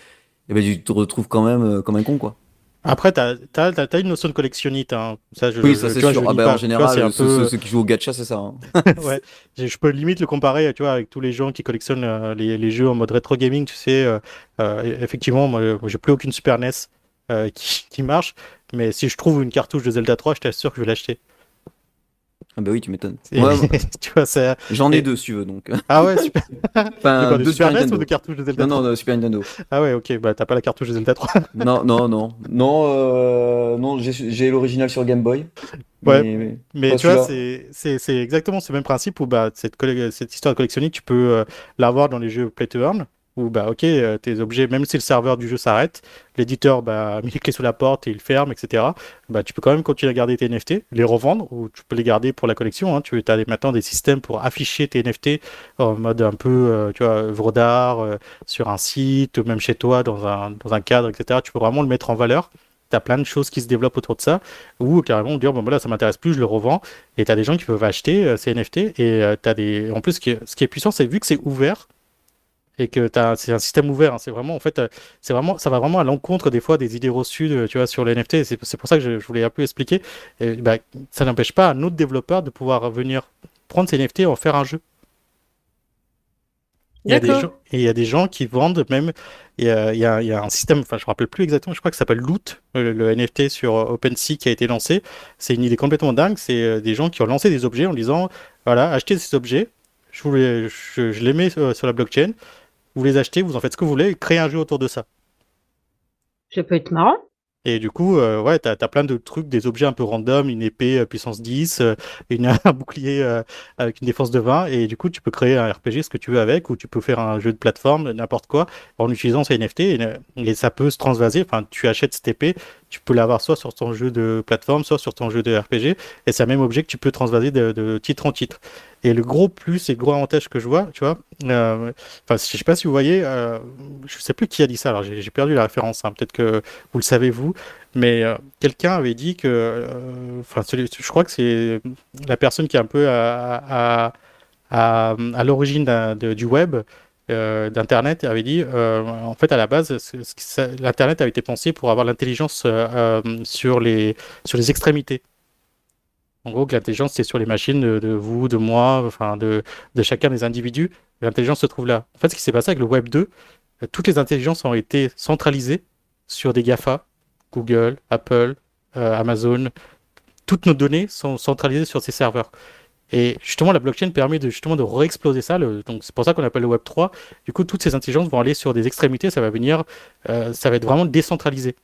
eh ben, tu te retrouves quand même euh, comme un con, quoi. Après, tu as, une notion de collectionnite. Hein. Ça, je, oui, ça c'est sûr. Ah bah, en général, ceux, qui jouent au gacha, c'est ça. Hein. ouais. Je peux limite le comparer tu vois, avec tous les gens qui collectionnent euh, les, les, jeux en mode rétro gaming. Tu sais, euh, euh, effectivement, moi, j'ai plus aucune Super NES qui, qui, marche. Mais si je trouve une cartouche de Zelda 3, je t'assure que je vais l'acheter. Ah bah oui, tu m'étonnes. tu vois, ça... J'en ai deux, si tu veux, donc. Ah ouais, super. enfin, de deux Super, NES ou de cartouches de Zelda 3 Non, non, Super Nintendo. Ah ouais, ok, bah t'as pas la cartouche de Zelda 3. non, non, non. Non, euh... non j'ai l'original sur Game Boy. Ouais, mais, tu vois, c'est exactement ce même principe où bah, cette, cette histoire de tu peux euh, l'avoir dans les jeux Play to Earn où bah ok euh, tes objets même si le serveur du jeu s'arrête l'éditeur bah met les clés sous la porte et il ferme etc bah tu peux quand même continuer à garder tes NFT les revendre ou tu peux les garder pour la collection hein. tu as maintenant des systèmes pour afficher tes NFT en mode un peu euh, tu vois œuvre d'art euh, sur un site ou même chez toi dans un, dans un cadre etc tu peux vraiment le mettre en valeur tu plein de choses qui se développent autour de ça, ou carrément dire, bon, voilà, ça m'intéresse plus, je le revends, et tu as des gens qui peuvent acheter ces NFT, et as des... En plus, ce qui est, ce qui est puissant, c'est vu que c'est ouvert, et que c'est un système ouvert. Hein. C'est vraiment, en fait, euh, c'est vraiment, ça va vraiment à l'encontre des fois des idées reçues, tu vois, sur les NFT. C'est pour ça que je, voulais un peu expliquer. Et, bah, ça n'empêche pas un autre développeur de pouvoir venir prendre ces NFT et en faire un jeu. Il y, a des gens, et il y a des gens qui vendent même. Il y a, il y a, il y a un système, enfin je ne me rappelle plus exactement, je crois que ça s'appelle Loot, le, NFT sur OpenSea qui a été lancé. C'est une idée complètement dingue. C'est euh, des gens qui ont lancé des objets en disant voilà, achetez ces objets, je, voulais, je, je les mets sur la blockchain, vous les achetez, vous en faites ce que vous voulez, créez un jeu autour de ça. Ça peut être marrant. Et du coup, euh, ouais, t'as as plein de trucs, des objets un peu random, une épée euh, puissance 10, euh, une, un bouclier avec une défense de 20, et du coup, tu peux créer un RPG, ce que tu veux avec, ou tu peux faire un jeu de plateforme, n'importe quoi, en utilisant ces NFT, et, ça peut se transvaser. Enfin, tu achètes cette épée, tu peux l'avoir soit sur ton jeu de plateforme, soit sur ton jeu de RPG, et c'est un même objet que tu peux transvaser de, titre en titre. Et le gros plus et le gros avantage que je vois, tu vois, euh, enfin, je sais pas si vous voyez, euh, je sais plus qui a dit ça, alors j'ai perdu la référence, hein, peut-être que vous le savez vous, mais euh, quelqu'un avait dit que, enfin, je crois que c'est la personne qui est un peu à, à, à l'origine du web, euh, d'Internet, avait dit, euh, en fait, à la base, l'Internet avait été pensé pour avoir l'intelligence euh, euh, sur les, sur les extrémités. En gros, l'intelligence, c'est sur les machines de, vous, de moi, enfin, de, de chacun des individus. L'intelligence se trouve là. En fait, ce qui s'est passé avec le Web 2, euh, toutes les intelligences ont été centralisées sur des GAFA, Google, Apple, Amazon. Toutes nos données sont centralisées sur ces serveurs. Et justement, la blockchain permet de, justement de réexploser ça. le- donc, c'est pour ça qu'on appelle le Web 3. Du coup, toutes ces intelligences vont aller sur des extrémités. Ça va venir, euh, ça va être vraiment décentralisé.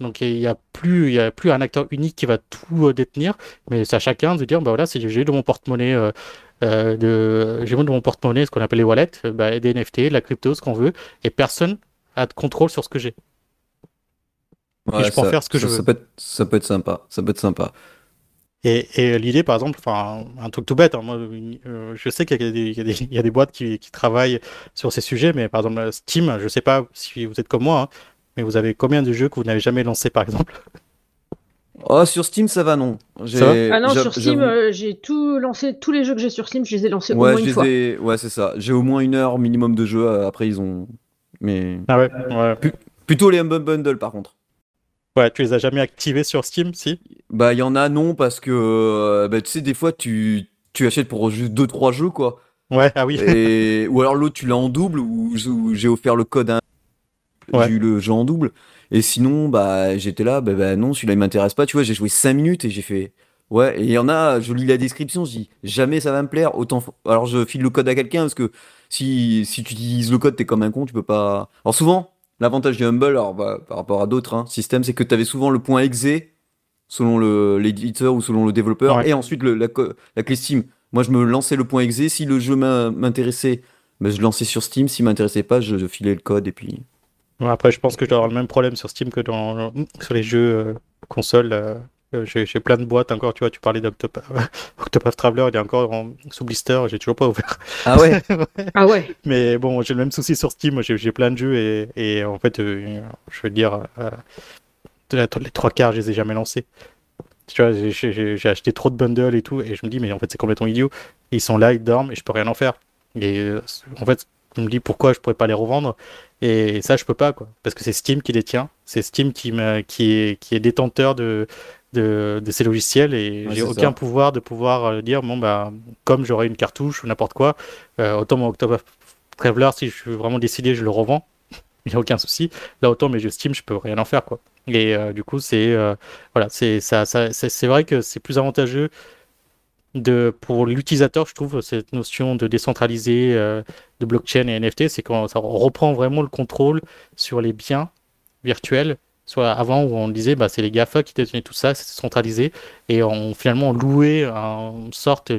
Donc, il n'y a plus, il y a plus un acteur unique qui va tout euh, détenir, mais c'est à chacun de dire, bah voilà, si j'ai de mon porte-monnaie, euh, de, j'ai de mon porte-monnaie, ce qu'on appelle les wallets, bah, des NFT, de la crypto, ce qu'on veut, et personne a de contrôle sur ce que j'ai. Ouais, je peux en faire ce que je veux. Ça peut, être, ça peut être sympa. Ça peut être sympa. Et, et l'idée, par exemple, enfin, un truc tout bête, hein, moi, euh, je sais qu'il y a des, y y a boîtes qui, qui travaillent sur ces sujets, mais par exemple, Steam, je sais pas si vous êtes comme moi, hein, mais vous avez combien de jeux que vous n'avez jamais lancés, par exemple? Oh, sur Steam, ça va, non. Ah non, sur Steam, euh, j'ai tout lancé, tous les jeux que j'ai sur Steam, je les ai lancés au moins une fois. ai- ouais, c'est ça. J'ai au moins une heure minimum de jeu. euh, Après, ils ont. Mais. Ah ouais, ouais. Plutôt les Humble Bundle, par contre. Ouais, tu les as jamais activés sur Steam, si? Bah, il y en a, non, parce que. euh, bah, tu sais, des fois, tu, tu achètes pour juste 2-3 jeux, quoi. Ouais, ah oui. Et... ou alors l'autre, tu l'as en double, ou, ou j'ai offert le code à. Ouais. J'ai eu le jeu en double. Et sinon, bah, j'étais là, bah, bah, non, celui-là, il m'intéresse pas. Tu vois, j'ai joué 5 minutes et j'ai fait. Ouais, et il y en a, je lis la description, je dis, jamais ça va me plaire. Autant. Alors, je file le code à quelqu'un, parce que si, si tu utilises le code, t'es comme un con, tu peux pas. Alors, souvent, l'avantage du Humble, alors, bah, par rapport à d'autres hein, systèmes, c'est que t'avais souvent le point exe selon le- l'éditeur ou selon le développeur, Ouais. et ensuite le- la, la clé Steam. Moi, je me lançais le point exe. Si le jeu m'in- m'intéressait, ben, je lançais sur Steam. S'il m'intéressait pas, je, je filais le code et puis. Ouais, après, je pense que je dois avoir le même problème sur Steam que dans, sur les jeux euh, consoles. euh, euh, j'ai j'ai plein de boîtes encore, tu vois, tu parlais d'Octopath Octopath Traveler, il est encore en- sous blister, j'ai toujours pas ouvert. Ah ouais. Ah ouais. Mais bon, j'ai le même souci sur Steam, j'ai j'ai plein de jeux et, et en fait, euh, je veux dire, euh, les trois quarts, je les ai jamais lancés. Tu vois, j'ai- acheté trop de bundles et tout, et je me dis, mais en fait, c'est complètement idiot. Ils sont là, ils dorment, et je peux rien en faire. Et euh, en fait, je me dis, pourquoi je pourrais pas les revendre? Et ça, je peux pas, quoi. Parce que c'est Steam qui les tient. C'est Steam qui, est, qui est détenteur de, de, de ces logiciels, et Ouais, j'ai aucun ça. pouvoir de pouvoir euh, dire, bon, bah, comme j'aurai une cartouche ou n'importe quoi, euh, autant mon Octopath Traveler, si je suis vraiment décidé, je le revends. Il n'y a aucun souci. Là, autant mes jeux Steam, je peux rien en faire, quoi. Et euh, du coup, c'est euh, voilà, c'est ça, ça- c'est vrai que c'est plus avantageux de pour l'utilisateur, je trouve, cette notion de décentraliser, euh, de blockchain et NFT, c'est quand ça reprend vraiment le contrôle sur les biens virtuels. Soit avant où on disait bah c'est les GAFA qui détenaient tout ça, c'est centralisé et on finalement louait une sorte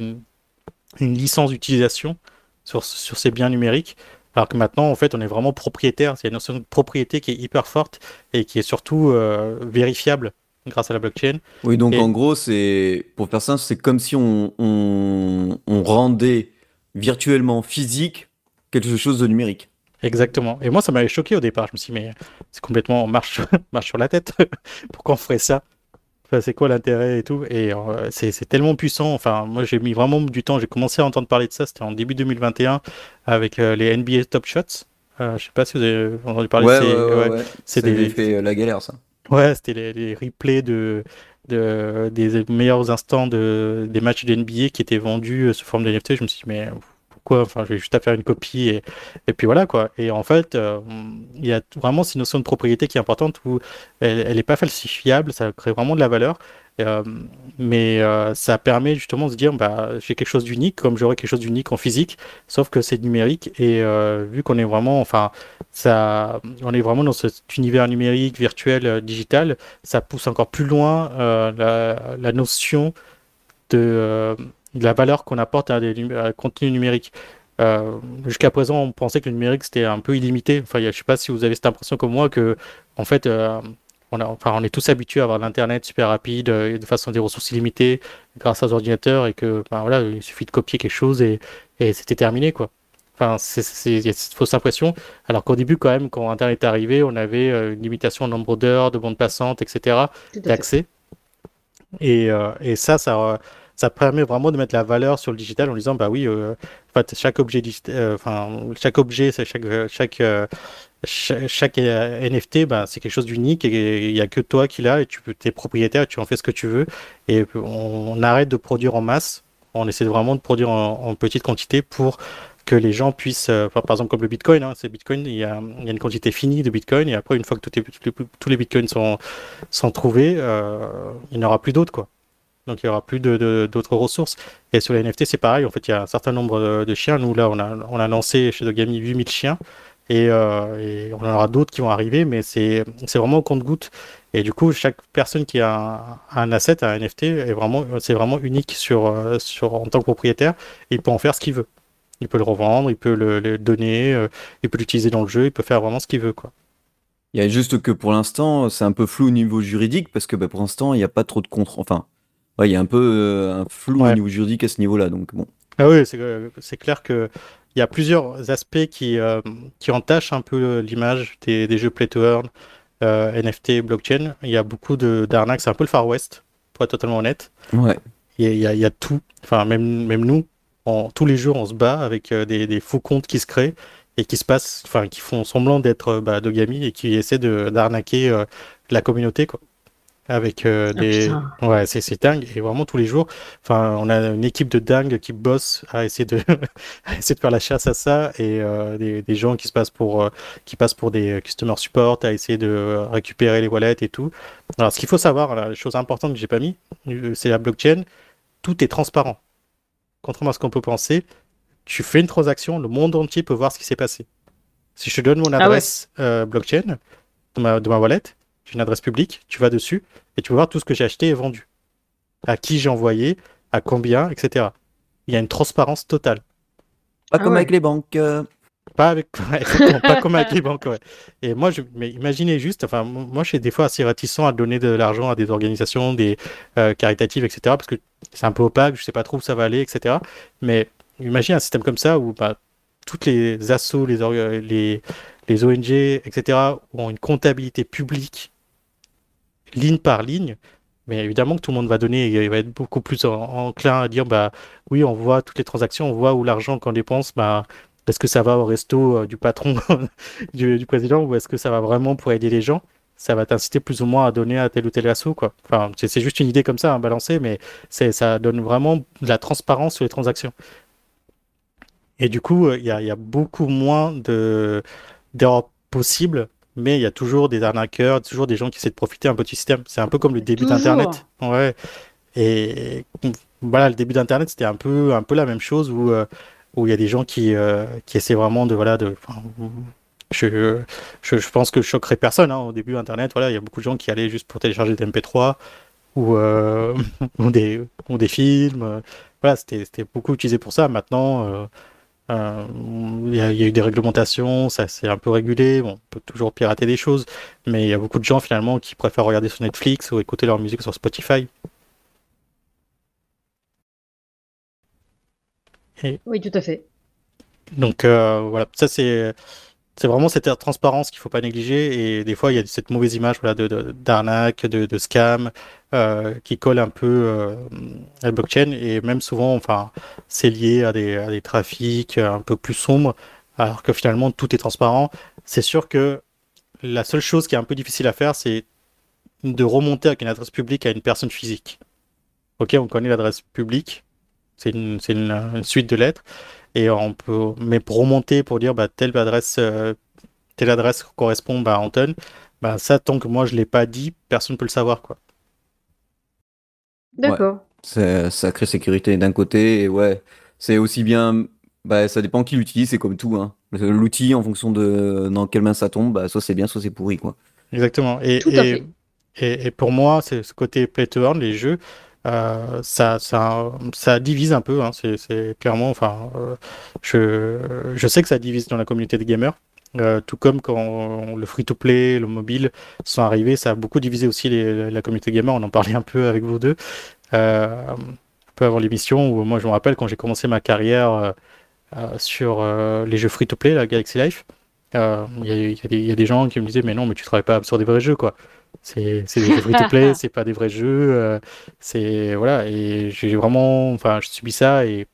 une licence d'utilisation sur, sur ces biens numériques. Alors que maintenant, en fait, on est vraiment propriétaire. C'est une notion de propriété qui est hyper forte et qui est surtout euh, vérifiable grâce à la blockchain. Oui, donc Et- en gros, c'est pour faire simple, c'est comme si on, on, on rendait virtuellement physique quelque chose de numérique. Exactement. Et moi, ça m'avait choqué au départ. Je me suis dit, mais c'est complètement marche, marche sur la tête. Pourquoi on ferait ça? Enfin, c'est quoi l'intérêt et tout? Et euh, c'est tellement puissant. Enfin, moi, j'ai mis vraiment du temps. J'ai commencé à entendre parler de ça. C'était en début 2021 avec euh, les NBA Top Shots. Euh, je sais pas si vous avez entendu parler ouais, ouais, ouais, c'est des- fait euh, la galère, ça. Ouais, c'était les, les replays de, de, des meilleurs instants de, des matchs de NBA qui étaient vendus sous forme de NFT. Je me suis dit, mais Enfin, je vais juste à faire une copie et, et puis voilà, quoi. Et en fait, euh, il y a vraiment cette notion de propriété qui est importante où elle, elle est pas falsifiable, ça crée vraiment de la valeur. Euh, mais euh, ça permet justement de se dire, bah, j'ai quelque chose d'unique, comme j'aurais quelque chose d'unique en physique, sauf que c'est numérique. Et vu qu'on est vraiment, enfin, ça, on est vraiment dans cet univers numérique, virtuel, digital, ça pousse encore plus loin la, notion de, de la valeur qu'on apporte à des à contenu numérique. Euh, jusqu'à présent, on pensait que le numérique c'était un peu illimité. Enfin, je sais pas si vous avez cette impression comme moi que, en fait, euh, on a, enfin, on est tous habitués à avoir l'internet super rapide euh, et de façon des ressources illimitées grâce aux ordinateurs et que, ben, voilà, il suffit de copier quelque chose et, et c'était terminé, quoi. Enfin, c'est, c'est- il y a cette fausse impression. Alors qu'au début, quand même, quand Internet est arrivé, on avait euh, une limitation au nombre d'heures, de bandes passantes, etc d'accès. Et, et ça, ça, ça permet vraiment de mettre la valeur sur le digital en disant bah oui, euh, en fait, chaque objet digital, enfin chaque objet, c'est chaque chaque chaque, NFT, bah, c'est quelque chose d'unique et il n'y a que toi qui l'as et tu es propriétaire, tu en fais ce que tu veux et on, arrête de produire en masse, on essaie vraiment de produire en, petite quantité pour que les gens puissent, par exemple comme le Bitcoin, hein, c'est Bitcoin, il y, a, une quantité finie de Bitcoin et après une fois que tous les Bitcoins sont, sont trouvés, euh, il n'y aura plus d'autres quoi. Donc il n'y aura plus d'autres de, ressources. Et sur les NFT, c'est pareil. En fait, il y a un certain nombre de, chiens. Nous, là, on a, on a lancé chez Dogami 8000 chiens. Et, euh, et, on en aura d'autres qui vont arriver, mais c'est vraiment au compte-goutte. Et du coup, chaque personne qui a un, asset, un NFT, est vraiment, c'est vraiment unique sur, euh, sur, en tant que propriétaire. il peut en faire ce qu'il veut. Il peut le revendre, il peut le, donner, euh, il peut l'utiliser dans le jeu, il peut faire vraiment ce qu'il veut. Quoi. Il y a juste que pour l'instant, c'est un peu flou au niveau juridique, parce que bah, pour l'instant, il n'y a pas trop de contre. Enfin, ouais, il y a un peu un flou au niveau juridique à ce niveau-là. Donc, bon. Ah oui, c'est clair que il y a plusieurs aspects qui, euh, qui entachent un peu l'image des, jeux play to earn, euh, NFT, blockchain. Il y a beaucoup d'arnaques, c'est un peu le Far West, pour être totalement honnête. Ouais. Il y a, il y a tout, enfin même, même nous, tous les jours on se bat avec euh, des, des, faux comptes qui se créent et qui se passent, enfin qui font semblant d'être bah, Dogami et qui essaient d'arnaquer la communauté. Quoi avec euh, ah, des ouais c'est c'est dingue. Et vraiment tous les jours enfin on a une équipe de dingue qui bosse à essayer de à essayer de faire la chasse à ça et euh, des, des, gens qui se passent pour euh, qui passent pour des customer support à essayer de récupérer les wallets et tout. Alors ce qu'il faut savoir la chose importante que j'ai pas mis c'est la blockchain. Tout est transparent. Contrairement à ce qu'on peut penser tu fais une transaction le monde entier peut voir ce qui s'est passé. Si je te donne mon ah adresse blockchain de ma, de ma wallet une adresse publique, tu vas dessus et tu vas voir tout ce que j'ai acheté et vendu. À qui j'ai envoyé, à combien, etc. Il y a une transparence totale. Pas ah comme avec les banques. Euh. Pas, avec... pas comme avec les banques, ouais. Et moi, je... mais imaginez juste, enfin, moi, je suis des fois assez réticent à donner de l'argent à des organisations, des euh, caritatives, etc. Parce que c'est un peu opaque, je sais pas trop où ça va aller, etc. Mais imagine un système comme ça où bah, toutes les assos, les, les, les ONG, etc., ont une comptabilité publique ligne par ligne, mais évidemment que tout le monde va donner, il va être beaucoup plus enclin à dire bah oui, on voit toutes les transactions, on voit où l'argent qu'on dépense, bah est-ce que ça va au resto euh, du patron du, président ou est-ce que ça va vraiment pour aider les gens? Ça va t'inciter plus ou moins à donner à tel ou tel assaut quoi. Enfin, c'est juste une idée comme ça, à balancer, mais ça donne vraiment de la transparence sur les transactions. Et du coup, euh, il y, y a beaucoup moins de d'erreurs possibles mais il y a toujours des arnaqueurs, toujours des gens qui essaient de profiter un peu du système. C'est un peu comme le début d'Internet. Ouais. Et voilà, le début d'Internet, c'était un peu, un peu la même chose où, euh, où il y a des gens qui, euh, qui essaient vraiment de. Voilà, de je, je, je, pense que je choquerai personne. Hein, au début d'Internet, voilà, il y a beaucoup de gens qui allaient juste pour télécharger des MP3 ou, euh, ou, des, ou des films. Voilà, c'était beaucoup utilisé pour ça. Maintenant euh, il y, a eu des réglementations, ça c'est un peu régulé, on peut toujours pirater des choses, mais il y a beaucoup de gens finalement qui préfèrent regarder sur Netflix ou écouter leur musique sur Spotify. Oui, tout à fait. Donc euh, voilà, ça c'est c'est vraiment cette transparence qu'il faut pas négliger et des fois il y a cette mauvaise image voilà, de d'arnaque, de, scam euh, qui colle un peu euh, à la blockchain et même souvent enfin c'est lié à des, à des trafics un peu plus sombres alors que finalement tout est transparent. C'est sûr que la seule chose qui est un peu difficile à faire c'est de remonter avec une adresse publique à une personne physique. Ok, on connaît l'adresse publique, c'est une, une, suite de lettres et on peut, mais pour remonter, pour dire bah, telle adresse, euh, telle adresse correspond bah, à Anton, bah, ça, tant que moi je l'ai pas dit, personne ne peut le savoir. quoi. D'accord. C'est sacrée sécurité d'un côté, et ouais, c'est aussi bien. Bah, ça dépend qui l'utilise, c'est comme tout. Hein. L'outil, en fonction de dans quelle main ça tombe, bah, soit c'est bien, soit c'est pourri. quoi. Exactement. Et, et, et, pour moi, c'est ce côté play to earn, les jeux, euh, ça, divise un peu. Hein, c'est clairement, enfin, euh, je, sais que ça divise dans la communauté des gamers. Euh, tout comme quand le free-to-play, le mobile sont arrivés, ça a beaucoup divisé aussi la communauté gamer. On en parlait un peu avec vous deux, un peu avant l'émission. Où moi, je me rappelle quand j'ai commencé ma carrière sur les jeux free-to-play, la Galaxy Life. Il y, y, a des gens qui me disaient mais non mais tu travailles pas sur des vrais jeux quoi C'est des jeux free-to-play, c'est pas des vrais jeux. euh, c'est voilà et j'ai vraiment, enfin, je subis ça et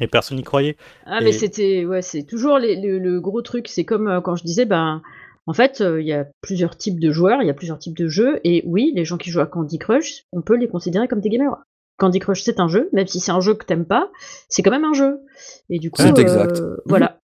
et personne n'y croyait. Ah, mais c'était, ouais, c'est toujours les- le, le gros truc. C'est comme euh, quand je disais, ben, en fait, euh, il y a plusieurs types de joueurs, il y a plusieurs types de jeux, et oui, les gens qui jouent à Candy Crush, on peut les considérer comme des gamers. Candy Crush, c'est un jeu, même si c'est un jeu que t'aimes pas, c'est quand même un jeu. Et du coup, C'est euh, exact. voilà,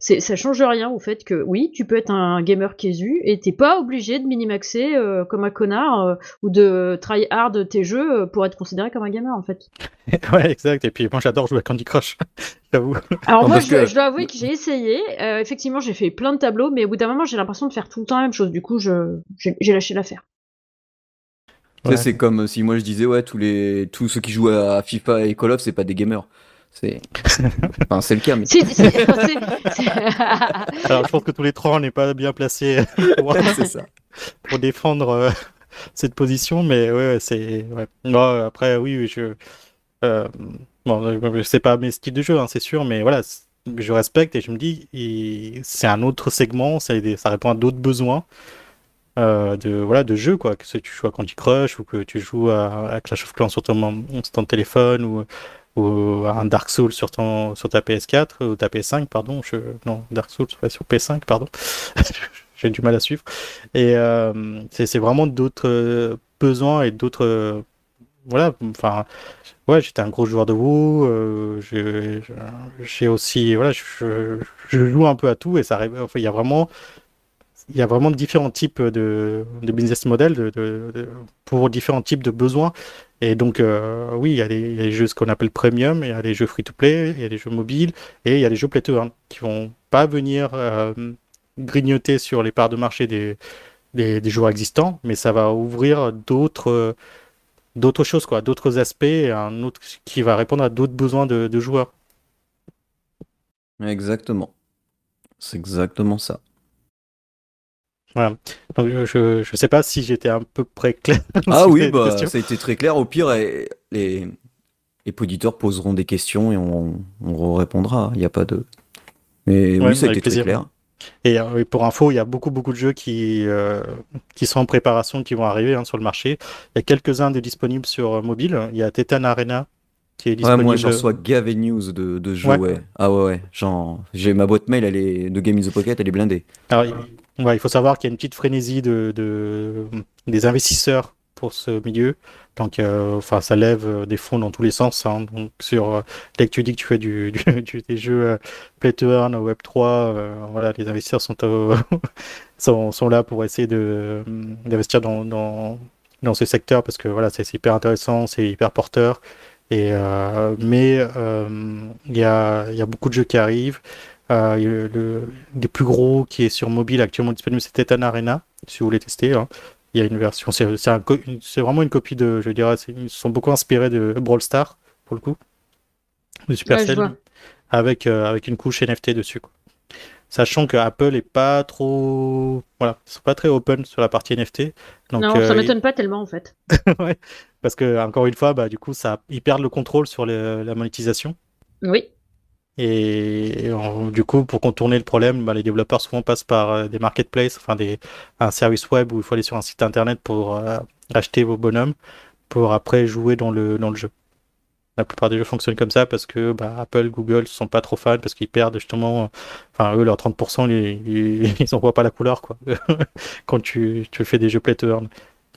c'est, ça change rien au fait que oui, tu peux être un gamer késu et t'es pas obligé de minimaxer euh, comme un connard euh, ou de try hard tes jeux pour être considéré comme un gamer en fait. ouais, exact. Et puis moi, j'adore jouer à Candy Crush. J'avoue. Alors moi, je, que- je dois avouer que j'ai essayé. Euh, effectivement, j'ai fait plein de tableaux, mais au bout d'un moment, j'ai l'impression de faire tout le temps la même chose. Du coup, je j'ai j'ai lâché l'affaire. Ouais. C'est comme si moi je disais, ouais, tous, les... tous ceux qui jouent à FIFA et Call of, c'est pas des gamers. C'est enfin, c'est le cas, mais Si, si, Alors, je pense que tous les trois, on n'est pas bien placés pour, c'est ça. pour défendre euh, cette position, mais ouais, ouais, c'est. Ouais. Non, après, oui, oui, je. euh, bon, euh, c'est pas mes styles de jeu, hein, c'est sûr, mais voilà, je respecte et je me dis, il- c'est un autre segment, ça répond à d'autres besoins. Euh, de voilà de jeu quoi. Que tu joues à Candy Crush ou que tu joues à, Clash of Clans sur ton, sur ton téléphone ou, ou à un Dark Souls sur ton sur ta PS4 ou ta PS5 pardon. Non Dark Souls ouais, sur PS5 pardon. J'ai du mal à suivre. Et euh, c'est vraiment d'autres euh, besoins et d'autres euh, voilà enfin ouais j'étais un gros joueur de WoW euh, j'ai j'ai aussi voilà je, je joue un peu à tout et ça arrive enfin il y a vraiment il y a vraiment différents types de, business de- pour différents types de besoins. Et donc, euh, oui, il y, a les, jeux ce qu'on appelle premium, il y a les jeux free-to-play, il y a les jeux mobiles, et il y a les jeux play-to-earn qui vont pas venir euh, grignoter sur les parts de marché des, des, joueurs existants, mais ça va ouvrir d'autres d'autres choses, quoi, d'autres aspects, un autre qui va répondre à d'autres besoins de, de joueurs. Exactement. C'est exactement ça. Donc, je, je sais pas si j'étais à peu près clair. Ah oui, bah, ça a été très clair. Au pire, eh, les, les auditeurs poseront des questions et on, on répondra. Il n'y a pas de. Mais Ouais, oui, ça a été très clair. Et, euh, et pour info, il y a beaucoup beaucoup de jeux qui, euh, qui sont en préparation, qui vont arriver hein, sur le marché. Il y a quelques-uns de disponibles sur euh, mobile. Il y a Titan Arena qui est Ouais, disponible. moi, j'en reçois gavé news de, de jeux, Ouais. ouais. Ah ouais, ouais. J'ai ma boîte mail, elle est de Game in the Pocket, elle est blindée. Alors, ouais, il faut savoir qu'il y a une petite frénésie de, de- des investisseurs pour ce milieu. Donc, euh, enfin, ça lève euh, des fonds dans tous les sens. hein. Donc, sur euh, dès que tu dis que tu fais du, du- du- des jeux euh, Play to Earn, Web 3, euh, voilà, les investisseurs sont, au- sont, sont là pour essayer d'investir dans, dans, dans ce secteur parce que voilà, c'est hyper intéressant, c'est hyper porteur. Et, euh, mais euh, il y a, y a beaucoup de jeux qui arrivent. Euh, le, des plus gros qui est sur mobile actuellement disponible, c'est Titan Arena, si vous voulez tester. hein. Il y a une version, c'est un vraiment une copie de, je dirais, ils sont beaucoup inspirés de Brawl Stars, pour le coup, de Ouais, Supercell, vois. avec, euh, avec une couche NFT dessus. quoi. Sachant que Apple est pas trop, voilà, ils sont pas très open sur la partie NFT. Donc, non, euh, ça ils- m'étonne pas tellement en fait. ouais, parce que encore une fois, bah, du coup, ça, ils perdent le contrôle sur la monétisation. Oui. Et, du coup, pour contourner le problème, bah, les développeurs souvent passent par euh, des marketplaces, enfin des, un service web où il faut aller sur un site internet pour euh, acheter vos bonhommes, pour après jouer dans le, dans le jeu. La plupart des jeux fonctionnent comme ça parce que bah, Apple, Google sont pas trop fans parce qu'ils perdent justement, euh, enfin eux leurs 30%, ils, ils, en voient pas la couleur quoi quand tu, tu fais des jeux play to earn.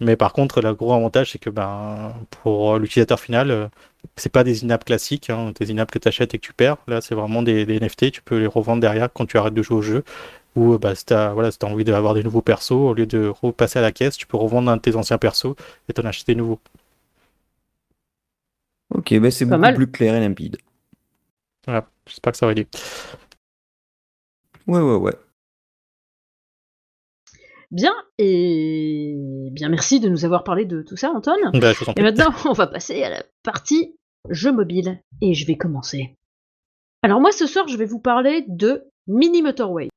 Mais par contre, le gros avantage c'est que ben pour l'utilisateur final, c'est pas des in-app classiques, hein, des in-app que tu achètes et que tu perds. Là, c'est vraiment des, des NFT. Tu peux les revendre derrière quand tu arrêtes de jouer au jeu. Ou bah, si tu as, voilà, si envie d'avoir des nouveaux persos, au lieu de repasser à la caisse, tu peux revendre un de tes anciens persos et t'en acheter des nouveaux. Ok, bah, c'est Pas beaucoup mal. plus clair et limpide. Voilà, j'espère que ça va aider. Ouais, ouais, ouais. Bien, et bien merci de nous avoir parlé de tout ça, Anton. Bah, Et maintenant, on va passer à la partie jeux mobile. Et je vais commencer. Alors moi, ce soir, je vais vous parler de Mini Motorway.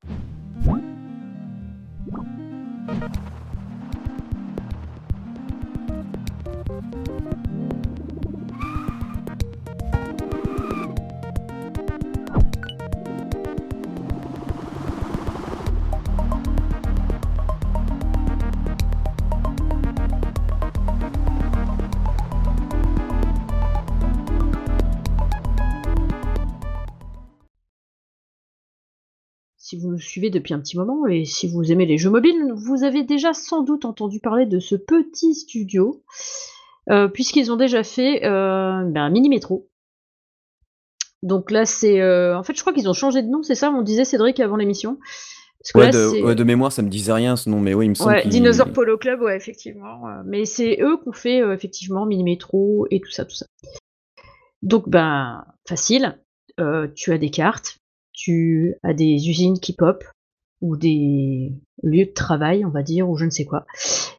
Si vous nous suivez depuis un petit moment et si vous aimez les jeux mobiles, vous avez déjà sans doute entendu parler de ce petit studio, euh, puisqu'ils ont déjà fait euh, ben, Mini Metro. Donc là, c'est. Euh, en fait, je crois qu'ils ont changé de nom, c'est ça On disait Cédric avant l'émission. Ouais, de, mémoire, ça me disait rien ce nom, mais oui, il me semble. Ouais, Dinosaur Polo Club, ouais, effectivement. Mais c'est eux qui ont fait effectivement Mini Metro et tout ça, tout ça. Donc, ben, facile. tu as des cartes, tu as des usines qui pop, ou des lieux de travail, on va dire, ou je ne sais quoi.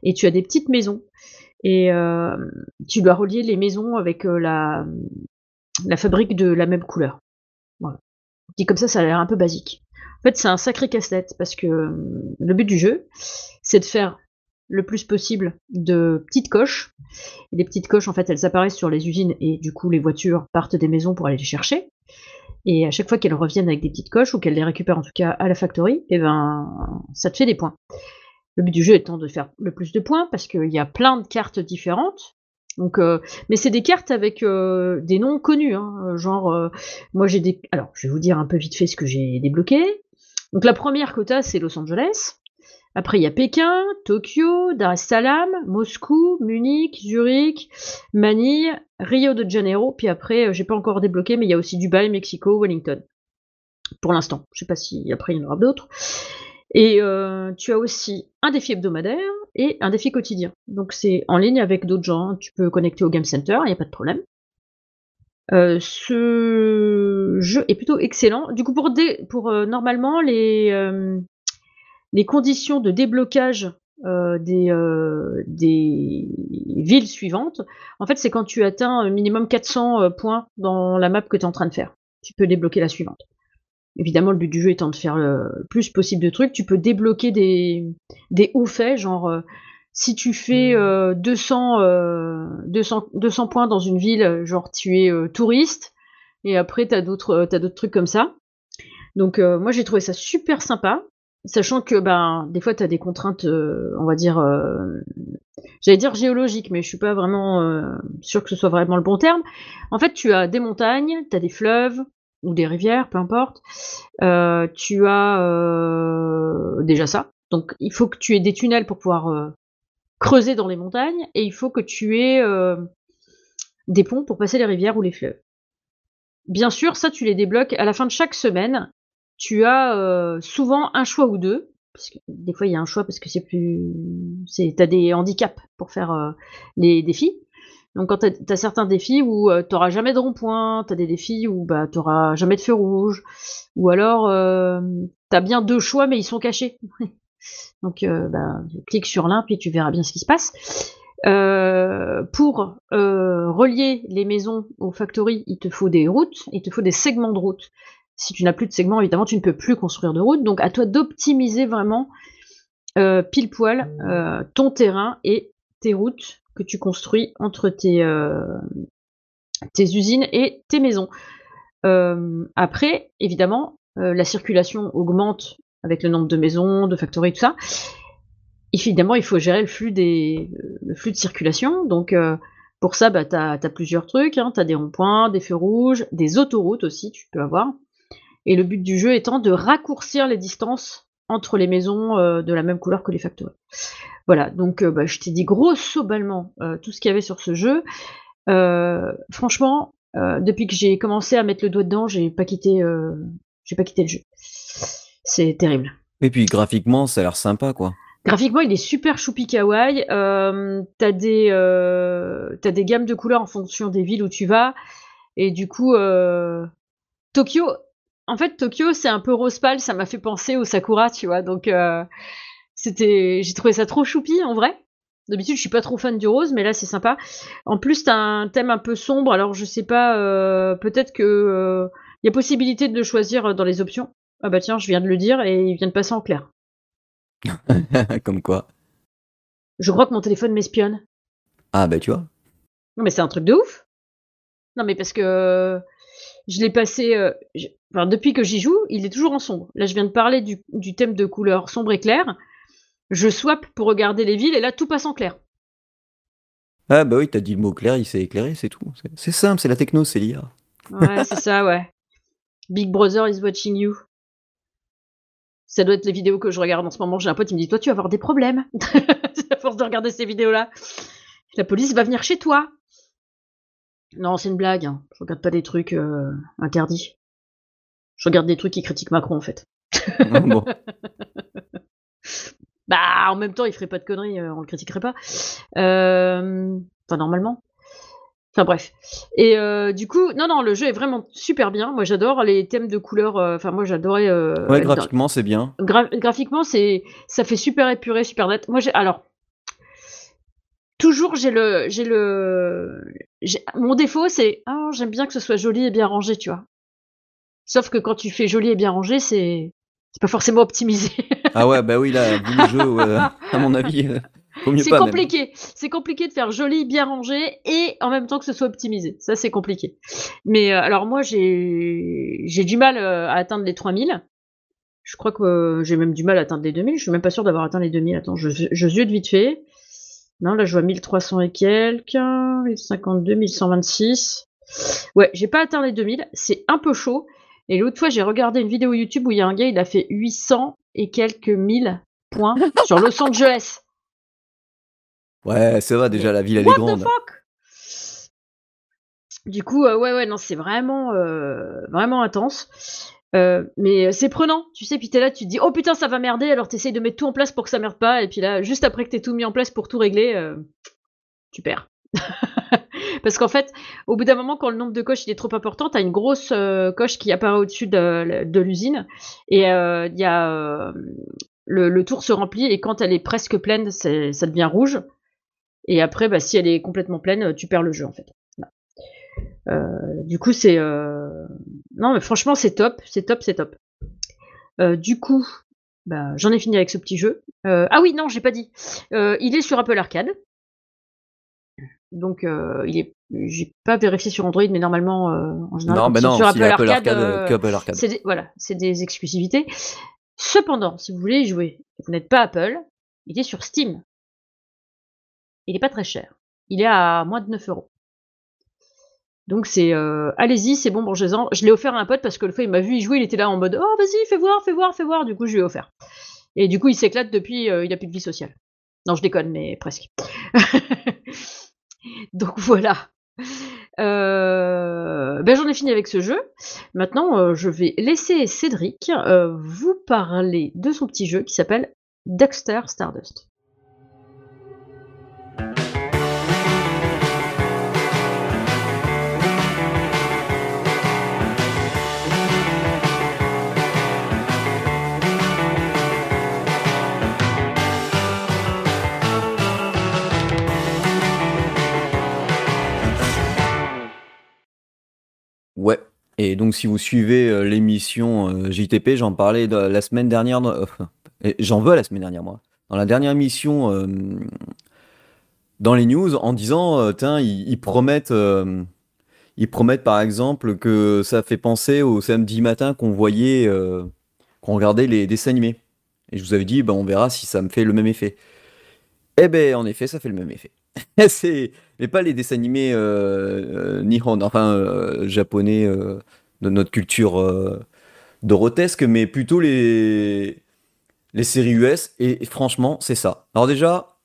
Et tu as des petites maisons. Et euh, tu dois relier les maisons avec euh, la, la fabrique de la même couleur. Voilà. Dit comme ça, ça a l'air un peu basique. En fait, c'est un sacré casse-tête parce que euh, le but du jeu, c'est de faire le plus possible de petites coches. Et les petites coches, en fait, elles apparaissent sur les usines et du coup, les voitures partent des maisons pour aller les chercher. Et à chaque fois qu'elles reviennent avec des petites coches, ou qu'elles les récupèrent en tout cas à la factory, et eh ben ça te fait des points. Le but du jeu étant de faire le plus de points, parce qu'il y a plein de cartes différentes. Donc, euh, mais c'est des cartes avec euh, des noms connus, hein, genre euh, moi j'ai des. Alors, je vais vous dire un peu vite fait ce que j'ai débloqué. Donc la première quota c'est Los Angeles. Après, il y a Pékin, Tokyo, Dar es Salaam, Moscou, Munich, Zurich, Manille, Rio de Janeiro. Puis après, euh, j'ai pas encore débloqué, mais il y a aussi Dubaï, Mexico, Wellington. Pour l'instant. Je sais pas si après il y en aura d'autres. Et euh, tu as aussi un défi hebdomadaire et un défi quotidien. Donc c'est en ligne avec d'autres gens. Tu peux connecter au Game Center, il n'y a pas de problème. Euh, ce jeu est plutôt excellent. Du coup, pour, pour normalement les, les conditions de déblocage euh, des, euh, des, villes suivantes, en fait, c'est quand tu atteins un minimum 400 euh, points dans la map que tu es en train de faire. Tu peux débloquer la suivante. Évidemment, le but du jeu étant de faire le plus possible de trucs, tu peux débloquer des, des hauts faits, genre si tu fais 200, 200, 200 points dans une ville, genre tu es touriste, et après tu as d'autres trucs comme ça. Donc moi j'ai trouvé ça super sympa. Sachant que ben des fois tu des contraintes, euh, on va dire, euh, j'allais dire géologiques, mais je suis pas vraiment euh, sûr que ce soit vraiment le bon terme. En fait, tu as des montagnes, tu as des fleuves ou des rivières, peu importe. tu as déjà ça. Donc il faut que tu aies des tunnels pour pouvoir creuser dans les montagnes et il faut que tu aies des ponts pour passer les rivières ou les fleuves. Bien sûr, ça tu les débloques à la fin de chaque semaine tu as souvent un choix ou deux. Parce que des fois, il y a un choix parce que c'est plus. Tu as des handicaps pour faire les défis. Donc, quand tu as, certains défis où tu n'auras jamais de rond-point, tu as des défis où bah, tu n'auras jamais de feu rouge, ou alors tu as bien deux choix mais ils sont cachés. Donc, bah, clique sur l'un puis tu verras bien ce qui se passe. pour relier les maisons aux factories, il te faut des routes, il te faut des segments de routes. Si tu n'as plus de segments, évidemment, tu ne peux plus construire de route. Donc, à toi d'optimiser vraiment euh, pile poil euh, ton terrain et tes routes que tu construis entre tes, euh, tes usines et tes maisons. après, évidemment, la circulation augmente avec le nombre de maisons, de factories, tout ça. Évidemment, il faut gérer le flux, des, le flux de circulation. Donc, pour ça, bah, tu as, plusieurs trucs. Hein. Tu as des ronds-points, des feux rouges, des autoroutes aussi, tu peux avoir. Et le but du jeu étant de raccourcir les distances entre les maisons euh, de la même couleur que les factories. Voilà, donc euh, bah, je t'ai dit grosso ballement euh, tout ce qu'il y avait sur ce jeu. franchement, depuis que j'ai commencé à mettre le doigt dedans, j'ai pas quitté, j'ai pas quitté le jeu. C'est terrible. Et puis graphiquement, ça a l'air sympa, quoi. Graphiquement, il est super choupi kawaii. t'as des, as des gammes de couleurs en fonction des villes où tu vas. Et du coup, Tokyo, en fait, Tokyo, c'est un peu rose pâle, ça m'a fait penser au Sakura, tu vois. Donc, euh, c'était, j'ai trouvé ça trop choupi en vrai. D'habitude, je suis pas trop fan du rose, mais là, c'est sympa. En plus, t'as un thème un peu sombre, alors je sais pas, euh, peut-être que il euh, y a possibilité de le choisir dans les options. Ah bah tiens, je viens de le dire et il vient de passer en clair. Comme quoi Je crois que mon téléphone m'espionne. Ah bah tu vois. Non mais c'est un truc de ouf. Non mais parce que je l'ai passé. Euh, depuis que j'y joue, il est toujours en sombre. Là, je viens de parler du, thème de couleur sombre et clair. Je swap pour regarder les villes et là, tout passe en clair. Ah, bah oui, t'as dit le mot clair, il s'est éclairé, c'est tout. C'est simple, c'est la techno, c'est l'IA. Ouais, c'est ça, ouais. Big Brother is watching you. Ça doit être les vidéos que je regarde en ce moment. J'ai un pote qui me dit Toi, tu vas avoir des problèmes à force de regarder ces vidéos-là. La police va venir chez toi. Non, c'est une blague. Hein. Je regarde pas des trucs euh, interdits. Je regarde des trucs qui critiquent Macron, en fait. bon. bah, en même temps, il ferait pas de conneries, euh, on le critiquerait pas. Euh, enfin, normalement. Enfin bref. Et euh, du coup, non, non, le jeu est vraiment super bien. Moi, j'adore les thèmes de couleurs. Enfin, moi, j'adorais. ouais, graphiquement, c'est bien. graphiquement, c'est, ça fait super épuré, super net. Moi, j'ai, alors, toujours, j'ai le, j'ai le, mon défaut, c'est, oh, j'aime bien que ce soit joli et bien rangé, tu vois. Sauf que quand tu fais joli et bien rangé, c'est, c'est pas forcément optimisé. ah ouais, bah oui, là, le jeu, à mon avis. Euh, c'est compliqué. C'est compliqué de faire joli, bien rangé et en même temps que ce soit optimisé. Ça, c'est compliqué. Mais euh, alors moi, j'ai j'ai du mal euh, à atteindre les 3000. Je crois que j'ai même du mal à atteindre les 2000. Je suis même pas sûr d'avoir atteint les 2000. Attends, je, je de vite fait. Non, là, je vois 1300 et quelques. 1052, 1126. Ouais, j'ai pas atteint les 2000. C'est un peu chaud. Et l'autre fois, j'ai regardé une vidéo YouTube où il y a un gars, il a fait 800 et quelques mille points sur Los Angeles. Ouais, c'est vrai, déjà, la ville, elle est grande. The fuck? Du coup, euh, ouais, ouais, non, c'est vraiment, euh, vraiment intense. Euh, mais c'est prenant, tu sais, puis t'es là, tu te dis, oh putain, ça va merder, alors t'essayes de mettre tout en place pour que ça merde pas, et puis là, juste après que t'aies tout mis en place pour tout régler, tu perds. Parce qu'en fait, au bout d'un moment, quand le nombre de coches est trop important, tu as une grosse euh, coche qui apparaît au-dessus de, l'usine. Et euh, il y a, euh, le, tour se remplit et quand elle est presque pleine, ça devient rouge. Et après, bah, si elle est complètement pleine, tu perds le jeu en fait. Du coup, c'est. Non, mais franchement, c'est top, c'est top, c'est top. du coup, bah, j'en ai fini avec ce petit jeu. ah oui, non, j'ai pas dit. il est sur Apple Arcade. Donc, euh, il est, j'ai pas vérifié sur Android, mais normalement, euh, en général, non, non, sur Apple, Arcade, euh, c'est des, voilà, c'est des exclusivités. Cependant, si vous voulez y jouer, vous n'êtes pas Apple, il est sur Steam. Il est pas très cher. Il est à moins de 9 euros. Donc c'est allez-y, c'est bon, mangez-en. Je l'ai offert à un pote parce que le fois il m'a vu y jouer, il était là en mode oh vas-y, fais voir, fais voir, fais voir. Du coup je lui ai offert. Et du coup il s'éclate depuis, il a plus de vie sociale. Non je déconne, mais presque. Donc voilà. Euh, ben j'en ai fini avec ce jeu. Maintenant, euh, je vais laisser Cédric euh, vous parler de son petit jeu qui s'appelle Dexter Stardust. Ouais. Et donc, si vous suivez euh, l'émission euh, JTP, j'en parlais la semaine dernière. j'en veux la semaine dernière, moi. Dans la dernière émission, euh, dans les news, en disant, tiens, ils, promettent, ils promettent par exemple que ça fait penser au samedi matin qu'on voyait, qu'on regardait les dessins animés. Et je vous avais dit, ben, on verra si ça me fait le même effet. Eh ben, en effet, ça fait le même effet. c'est mais pas les dessins animés euh, euh nihon, enfin euh, japonais de notre culture dorotesque, mais plutôt les les séries US. Et, franchement, c'est ça. Alors déjà,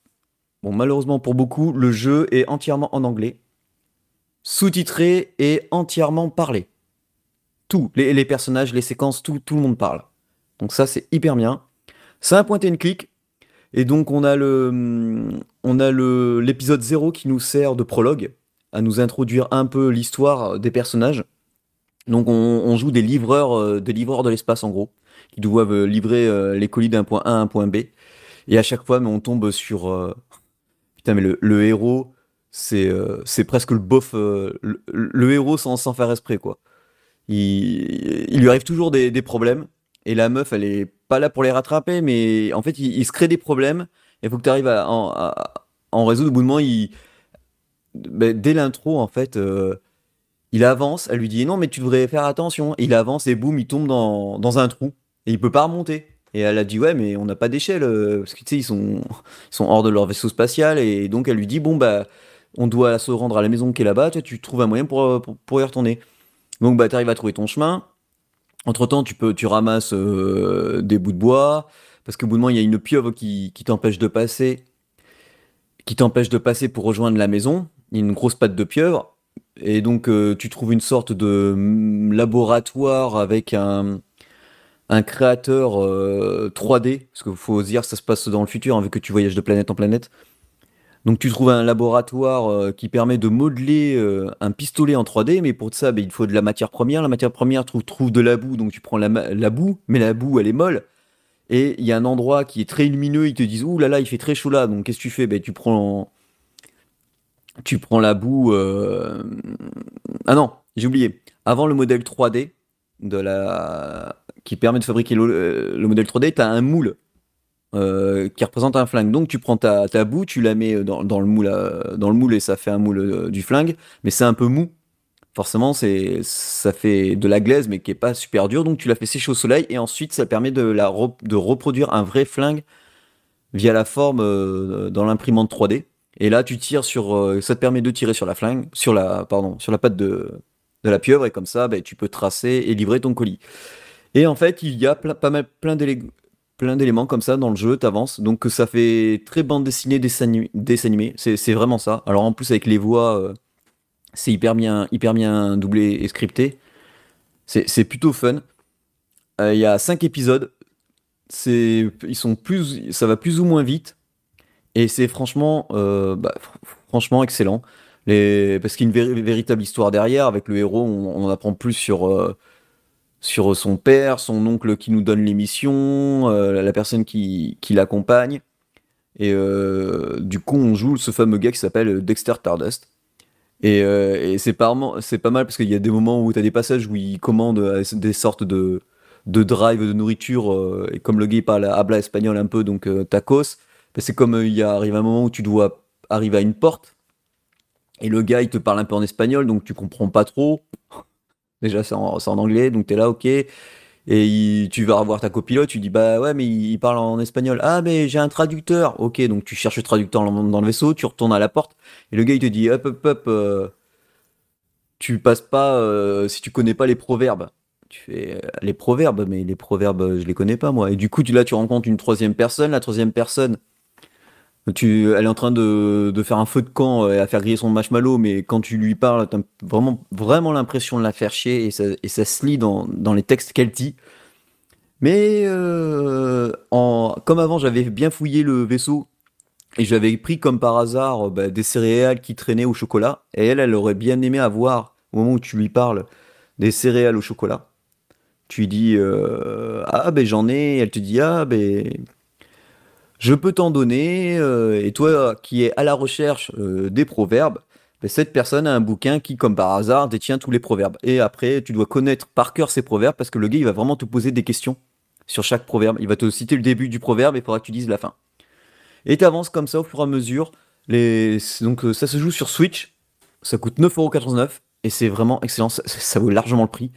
bon malheureusement pour beaucoup, le jeu est entièrement en anglais, sous-titré et entièrement parlé. Tout, les, les personnages, les séquences, tout, tout le monde parle. Donc ça, c'est hyper bien. C'est un point and click, et donc on a le, on a le l'épisode 0 qui nous sert de prologue à nous introduire un peu l'histoire des personnages. Donc on, joue des livreurs, euh, des livreurs de l'espace en gros, qui doivent euh, livrer euh, les colis d'un point A à un point B. Et à chaque fois, mais on tombe sur putain mais le, héros, c'est c'est presque le bof, le, héros sans, sans faire esprit quoi. Il, il lui arrive toujours des, des problèmes et la meuf elle est pas là pour les rattraper, mais en fait, il, se crée des problèmes. Il faut que tu arrives à, en résoudre. Au bout de moment, il, ben, dès l'intro, en fait, euh, il avance. Elle lui dit non, mais tu devrais faire attention. il avance et boum, il tombe dans, dans, un trou. Et il peut pas remonter. Et elle a dit ouais, mais on n'a pas d'échelle. Euh, parce que sont, ils sont hors de leur vaisseau spatial. Et donc, elle lui dit bon, bah, on doit se rendre à la maison qui est là-bas. Tu, tu trouves un moyen pour, pour, y retourner. Donc, bah, tu arrives à trouver ton chemin. Entre temps, tu peux, tu ramasses euh, des bouts de bois, parce qu'au bout de moment, il y a une pieuvre qui, t'empêche de passer, qui t'empêche de passer pour rejoindre la maison. Une grosse patte de pieuvre, et donc euh, tu trouves une sorte de mm, laboratoire avec un, créateur 3D, parce qu'il faut dire que ça se passe dans le futur, hein, vu que tu voyages de planète en planète. Donc tu trouves un laboratoire euh, qui permet de modeler euh, un pistolet en 3D, mais pour ça, ben, il faut de la matière première. La matière première trouve, de la boue, donc tu prends la, boue, mais la boue, elle est molle. Et il y a un endroit qui est très lumineux, ils te disent, ouh là là, il fait très chaud là, donc qu'est-ce que tu fais? Ben, tu, prends, tu prends la boue... Euh, ah non, j'ai oublié. Avant le modèle 3D, de la... qui permet de fabriquer le, le modèle 3D, tu as un moule euh, qui représente un flingue. Donc tu prends ta, boue, tu la mets dans, le moule, euh, dans le moule et ça fait un moule euh, du flingue, mais c'est un peu mou. Forcément, ça fait de la glaise, mais qui est pas super dur. Donc tu la fais sécher au soleil et ensuite ça permet de, la de reproduire un vrai flingue via la forme dans l'imprimante 3D. Et là, tu tires sur, ça te permet de tirer sur la flingue, sur la, pardon, sur la patte de, de la pieuvre et comme ça, ben, tu peux tracer et livrer ton colis. Et en fait, il y a pas mal, plein plein d'éléments comme ça dans le jeu, t'avances. Donc ça fait très bande dessinée, dessin animé. C'est vraiment ça. Alors en plus avec les voix, euh, c'est hyper bien, hyper bien doublé et scripté. C'est plutôt fun. Euh, il y a 5 épisodes. Ils sont plus, ça va plus ou moins vite. Et c'est franchement, euh, bah, franchement excellent. Parce qu'il y a une véritable histoire derrière. Avec le héros, on, on apprend plus sur sur son père, son oncle qui nous donne l'émission, euh, la personne qui, qui l'accompagne. Et euh, du coup, on joue ce fameux gars qui s'appelle Dexter Tardust. Et, euh, c'est pas, mal parce qu'il y a des moments où tu as des passages où il commande des sortes de, de drive de nourriture. et comme le gars parle habla espagnol un peu, donc tacos, ben, c'est comme il y arrive un moment où tu dois arriver à une porte. Et le gars il te parle un peu en espagnol, donc tu comprends pas trop. Déjà, c'est en, anglais, donc tu es là, ok. Et tu vas revoir ta copilote, tu dis bah ouais mais il, parle en espagnol. Ah mais j'ai un traducteur. Ok donc tu cherches le traducteur dans le vaisseau, tu retournes à la porte et le gars il te dit hop hop hop. Euh, tu passes pas si euh, si tu connais pas les proverbes. Tu fais euh, les proverbes mais les proverbes je les connais pas moi. Et du coup là tu rencontres une troisième personne. La troisième personne tu, elle est en train de, faire un feu de camp euh, et à faire griller son marshmallow, mais quand tu lui parles, t'as vraiment, vraiment l'impression de la faire chier et ça, ça se lit dans, les textes qu'elle dit. Mais euh, comme avant, j'avais bien fouillé le vaisseau et j'avais pris comme par hasard bah, des céréales qui traînaient au chocolat. Et elle, elle aurait bien aimé avoir, au moment où tu lui parles, des céréales au chocolat. Tu lui dis euh, Ah, ben j'en ai. Elle te dit Ah, ben je peux t'en donner, euh, et toi qui es à la recherche euh, des proverbes, ben, cette personne a un bouquin qui, comme par hasard, détient tous les proverbes. Et après, tu dois connaître par cœur ces proverbes parce que le gars, il va vraiment te poser des questions sur chaque proverbe. Il va te citer le début du proverbe et il faudra que tu dises la fin. Et tu avances comme ça au fur et à mesure. Donc euh, ça se joue sur Switch. Ça coûte 9,99€ et c'est vraiment excellent. Ça, vaut largement le prix.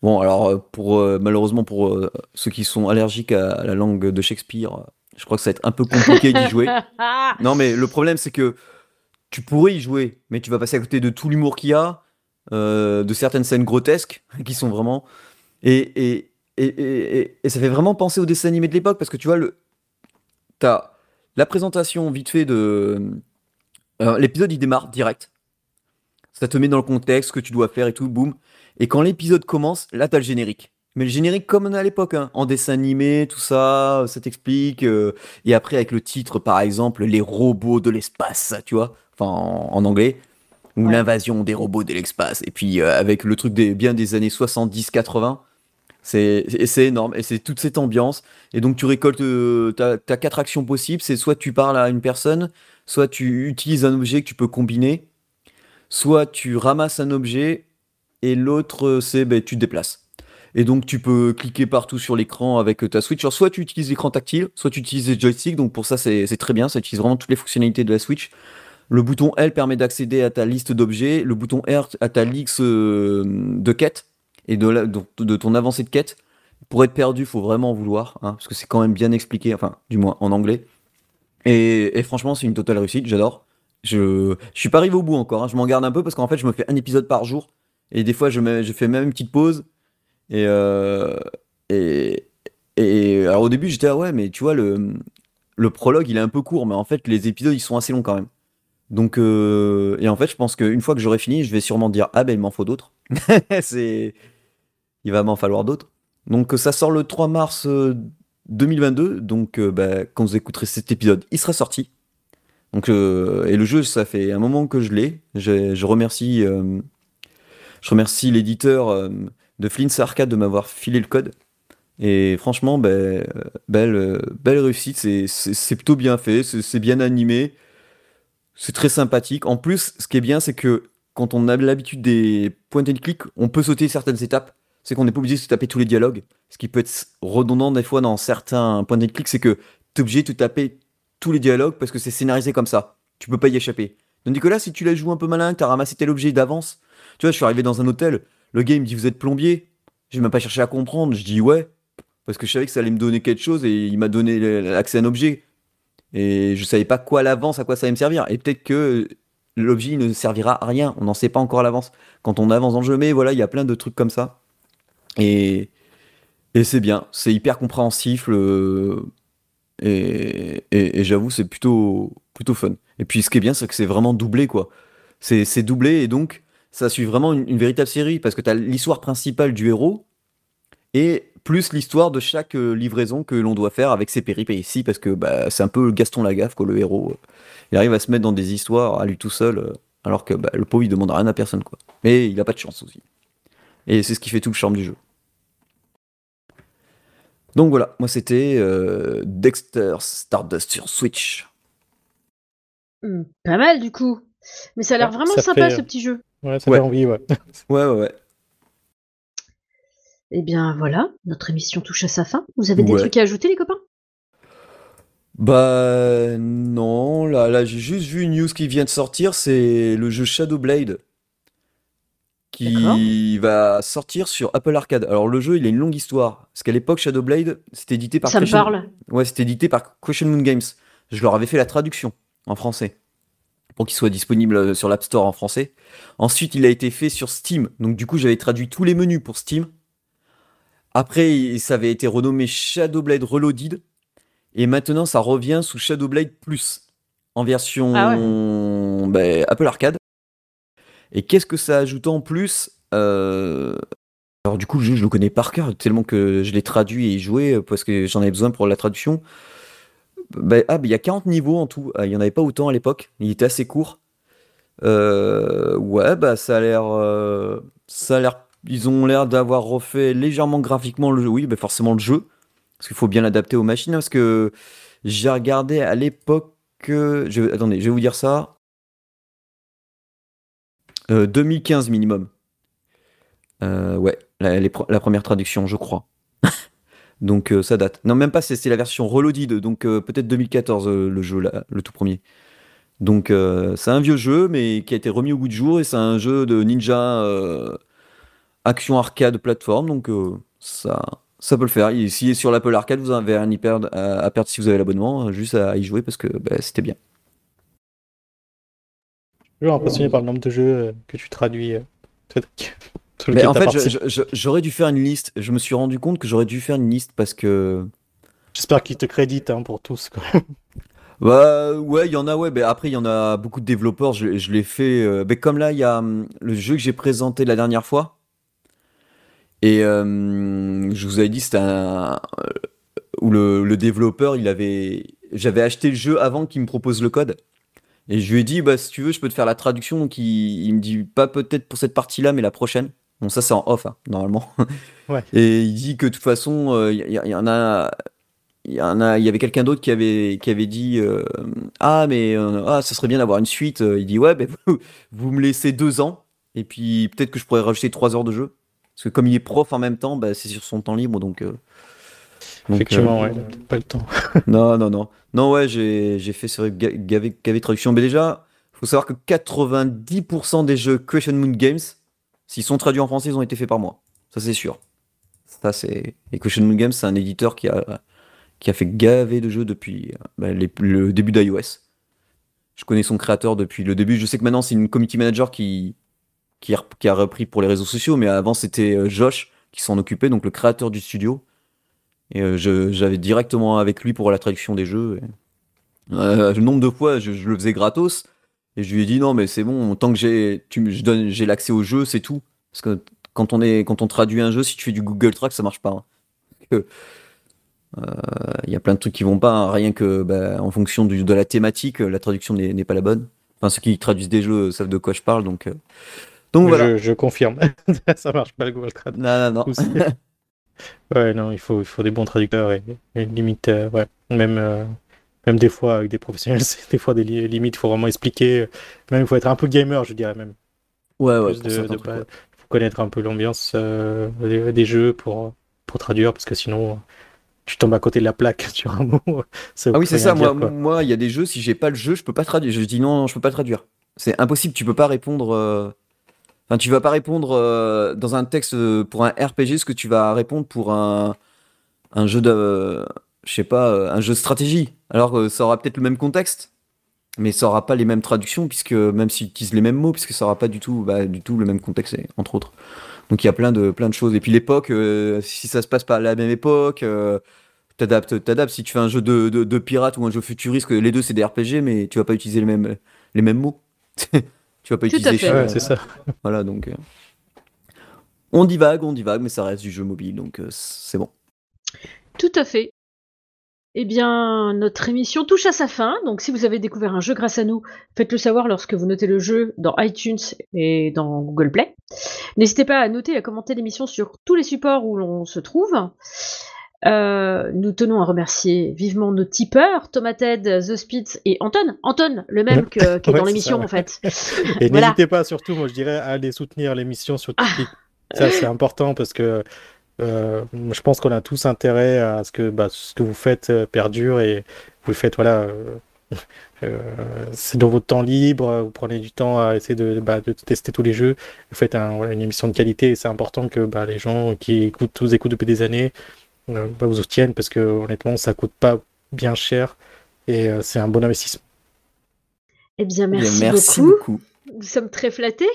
Bon, alors pour malheureusement pour ceux qui sont allergiques à la langue de Shakespeare, je crois que ça va être un peu compliqué d'y jouer. non, mais le problème, c'est que tu pourrais y jouer, mais tu vas passer à côté de tout l'humour qu'il y a, euh, de certaines scènes grotesques qui sont vraiment. Et, et, et, et, ça fait vraiment penser au dessin animé de l'époque, parce que tu vois, le... as la présentation vite fait de. l'épisode, il démarre direct. Ça te met dans le contexte, ce que tu dois faire et tout, boum. Et quand l'épisode commence, là, t'as le générique. Mais le générique comme on a à l'époque, hein, en dessin animé, tout ça, ça t'explique. Euh, et après avec le titre, par exemple, les robots de l'espace, tu vois, enfin en, anglais, ou l'invasion des robots de l'espace. Et puis euh, avec le truc des bien des années 70-80, c'est c'est énorme. Et c'est toute cette ambiance. Et donc tu récoltes, euh, t'as as quatre actions possibles. C'est soit tu parles à une personne, soit tu utilises un objet que tu peux combiner, soit tu ramasses un objet et l'autre c'est ben, tu te déplaces. Et donc tu peux cliquer partout sur l'écran avec ta Switch. Alors, soit tu utilises l'écran tactile, soit tu utilises les joysticks. Donc pour ça c'est très bien, ça utilise vraiment toutes les fonctionnalités de la Switch. Le bouton L permet d'accéder à ta liste d'objets, le bouton R à ta liste euh, de quêtes et de, ton avancée de quête. Pour être perdu, il faut vraiment en vouloir, hein, parce que c'est quand même bien expliqué, enfin du moins en anglais. Et, franchement, c'est une totale réussite, j'adore. Je, je suis pas arrivé au bout encore, hein. je m'en garde un peu parce qu'en fait, je me fais un épisode par jour. Et des fois, je fais même une petite pause Et, euh, et, et alors au début, j'étais ah ouais, mais tu vois, le, le prologue, il est un peu court, mais en fait, les épisodes, ils sont assez longs quand même. Donc, euh, et en fait, je pense qu'une fois que j'aurai fini, je vais sûrement dire ah ben il m'en faut d'autres. c'est, il va m'en falloir d'autres. Donc ça sort le 3 mars 2022. Donc bah, quand vous écouterez cet épisode, il sera sorti. Donc et le jeu, ça fait un moment que je l'ai. Je, je remercie, je remercie l'éditeur de Flint's Arcade de m'avoir filé le code. Et franchement, ben, belle, belle réussite. C'est plutôt bien fait, c'est bien animé. C'est très sympathique. En plus, ce qui est bien, c'est que quand on a l'habitude des point and click, on peut sauter certaines étapes. C'est qu'on n'est pas obligé de se taper tous les dialogues. Ce qui peut être redondant des fois dans certains points and click, c'est que tu es obligé de te taper tous les dialogues parce que c'est scénarisé comme ça. Tu peux pas y échapper. Donc Nicolas, si tu la joué un peu malin, que tu as ramassé tel objet d'avance, tu vois, je suis arrivé dans un hôtel, le game me dit vous êtes plombier. J'ai même pas cherché à comprendre. Je dis ouais, parce que je savais que ça allait me donner quelque chose et il m'a donné l'accès à un objet. Et je savais pas quoi à l'avance, à quoi ça allait me servir. Et peut-être que l'objet ne servira à rien. On n'en sait pas encore à l'avance. Quand on avance dans le jeu, mais voilà, il y a plein de trucs comme ça. Et, et c'est bien. C'est hyper compréhensif. et, et, j'avoue, c'est plutôt, plutôt fun. Et puis ce qui est bien, c'est que c'est vraiment doublé, quoi. C'est doublé et donc ça suit vraiment une, une véritable série parce que tu as l'histoire principale du héros et plus l'histoire de chaque euh, livraison que l'on doit faire avec ses péripéties, parce que bah, c'est un peu Gaston Lagaffe, quoi, le héros. Il arrive à se mettre dans des histoires à lui tout seul, euh, alors que bah, le pauvre, il demande rien à personne. quoi. Mais il a pas de chance aussi. Et c'est ce qui fait tout le charme du jeu. Donc voilà, moi c'était euh, Dexter Stardust sur Switch. Hmm, pas mal du coup. Mais ça a l'air vraiment sympa ce petit jeu. Ouais, ça fait envie, ouais. ouais, ouais, ouais. Eh bien voilà, notre émission touche à sa fin. Vous avez des trucs à ajouter les copains? Bah non, là, là j'ai juste vu une news qui vient de sortir, c'est le jeu Shadow Blade qui va sortir sur Apple Arcade. Alors le jeu, il a une longue histoire parce qu'à l'époque Shadow Blade, c'était édité par Ça me parle. Ouais, c'était édité par Question Moon Games. Je leur avais fait la traduction en français pour qu'il soit disponible sur l'App Store en français. Ensuite, il a été fait sur Steam. Donc du coup, j'avais traduit tous les menus pour Steam après, ça avait été renommé Shadowblade Reloaded. Et maintenant, ça revient sous Shadowblade Plus. En version ah ben, Apple Arcade. Et qu'est-ce que ça ajoute en plus euh, Alors, du coup, le jeu, je le connais par cœur, tellement que je l'ai traduit et joué parce que j'en avais besoin pour la traduction. Ben, ah, ben, il y a 40 niveaux en tout. Il n'y en avait pas autant à l'époque. Il était assez court. Euh, ouais, bah, ça a l'air. Euh, ça a l'air ils ont l'air d'avoir refait légèrement graphiquement le jeu. Oui, mais forcément le jeu. Parce qu'il faut bien l'adapter aux machines. Parce que j'ai regardé à l'époque. Je, attendez, je vais vous dire ça. 2015 euh, minimum. Euh, ouais, la, première traduction, je crois. donc euh, ça date. Non, même pas, c'est la version reloaded, donc peut-être 2014 le jeu, le tout premier. Donc c'est un vieux jeu, mais qui a été remis au goût du jour, et c'est un jeu de ninja action arcade plateforme, donc euh, ça, ça peut le faire. S'il est sur l'Apple Arcade, vous avez un hyper à, perdre si vous avez l'abonnement, hein, juste à y jouer parce que bah, c'était bien. Je suis impressionné par le nombre de jeux euh, que tu traduis. Euh, Mais en fait, j'aurais dû faire une liste. Je me suis rendu compte que j'aurais dû faire une liste parce que. J'espère qu'ils te créditent hein, pour tous. Bah ouais, il y en a, ouais. Mais après, il y en a beaucoup de développeurs. Je, je l'ai fait. mais comme là, il y a hum, le jeu que j'ai présenté la dernière fois. Et euh, je vous avais dit, c'était un. où le, développeur, il avait. J'avais acheté le jeu avant qu'il me propose le code. Et je lui ai dit, bah, si tu veux, je peux te faire la traduction. Donc il, me dit, pas peut-être pour cette partie-là, mais la prochaine. Bon, ça, c'est en off, hein, normalement. Et il dit que de toute façon, euh, il y, en a. Il y, en a, il y avait quelqu'un d'autre qui avait, qui avait dit euh, Ah, mais ah, ça serait bien d'avoir une suite. Il dit Ouais, ben, vous, vous, me laissez deux ans, et puis peut-être que je pourrais rajouter trois heures de jeu. Parce que comme il est prof en même temps, bah, c'est sur son temps libre, donc. Euh, Effectivement, euh, ouais, pas le temps. non, non, non. Non, ouais, j'ai fait gavé, gavé traduction. Mais déjà, il faut savoir que 90% des jeux Question Moon Games, s'ils sont traduits en français, ils ont été faits par moi. Ça, c'est sûr. Ça, c'est... Et Moon Games, c'est un éditeur qui a, qui a fait gaver de jeux depuis euh, bah, le début d'iOS. Je connais son créateur depuis le début. Je sais que maintenant, c'est une community manager qui, qui a, repris pour les réseaux sociaux, mais avant c'était euh, Josh qui s'en occupait, donc le créateur du studio. Et euh, j'avais directement avec lui pour la traduction des jeux. le nombre de fois, je le faisais gratos. Et je lui ai dit non, mais c'est bon, tant que j'ai, tu, je donne, j'ai l'accès au jeu, c'est tout. Parce que quand on est, quand on traduit un jeu, si tu fais du Google Track, ça marche pas. hein. Euh, Il y a plein de trucs qui vont pas, hein, rien que bah, en fonction du- de la thématique, la traduction n'est n'est pas la bonne. Enfin, ceux qui traduisent des jeux savent de quoi je parle, donc. euh, Donc voilà. Je, je confirme. ça marche pas le Google Trad. Non, non, non. Ouais, non, il faut, il faut des bons traducteurs et, et limite, euh, ouais, même, euh, même des fois avec des professionnels, c'est des fois des li- limites, il faut vraiment expliquer. Même il faut être un peu gamer, je dirais même. Ouais, ouais, de- certains de trucs, pas- ouais. faut connaître un peu l'ambiance euh, des, des jeux pour, pour traduire, parce que sinon tu tombes à côté de la plaque sur un mot. ça Ah oui, c'est ça. Moi, dire, quoi. moi, il y a des jeux, si j'ai pas le jeu, je peux pas traduire. Je dis non, je peux pas traduire. C'est impossible. Tu peux pas répondre. euh, Enfin, tu vas pas répondre euh, dans un texte pour un RPG ce que tu vas répondre pour un, un jeu de, je sais pas, euh, un jeu de stratégie. Alors que ça aura peut-être le même contexte, mais ça aura pas les mêmes traductions puisque même s'ils utilisent les mêmes mots, puisque ça aura pas du tout, bah, du tout le même contexte, entre autres. Donc il y a plein de plein de choses. Et puis l'époque, euh, si ça se passe pas à la même époque. euh, T'adaptes, t'adaptes. Si tu fais un jeu de, de, de pirate ou un jeu futuriste, que les deux c'est des RPG, mais tu vas pas utiliser les mêmes, les mêmes mots. tu vas pas Tout à utiliser Ouais, c'est ça. Voilà, donc. euh, On divague, on divague, mais ça reste du jeu mobile, donc euh, c'est bon. Tout à fait. Eh bien, notre émission touche à sa fin. Donc, si vous avez découvert un jeu grâce à nous, faites-le savoir lorsque vous notez le jeu dans iTunes et dans Google Play. N'hésitez pas à noter et à commenter l'émission sur tous les supports où l'on se trouve. Euh, nous tenons à remercier vivement nos tipeurs, Tomated, The Spitz et Anton. Anton, le même qui est Ouais, dans l'émission en fait. Et Voilà. n'hésitez pas, surtout, moi je dirais, à aller soutenir l'émission sur Ah. Tipeee. Ça, c'est important parce que euh, je pense qu'on a tous intérêt à ce que bah, ce que vous faites euh, perdure et vous le faites, voilà. euh, c'est dans votre temps libre, vous prenez du temps à essayer de, bah, de tester tous les jeux, vous faites un- voilà, une émission de qualité et c'est important que bah, les gens qui écoutent, tous écoutent depuis des années euh, bah, vous soutiennent parce que honnêtement ça coûte pas bien cher et euh, c'est un bon investissement. Eh bien, Bien, merci, merci beaucoup. beaucoup. Nous sommes très flattés.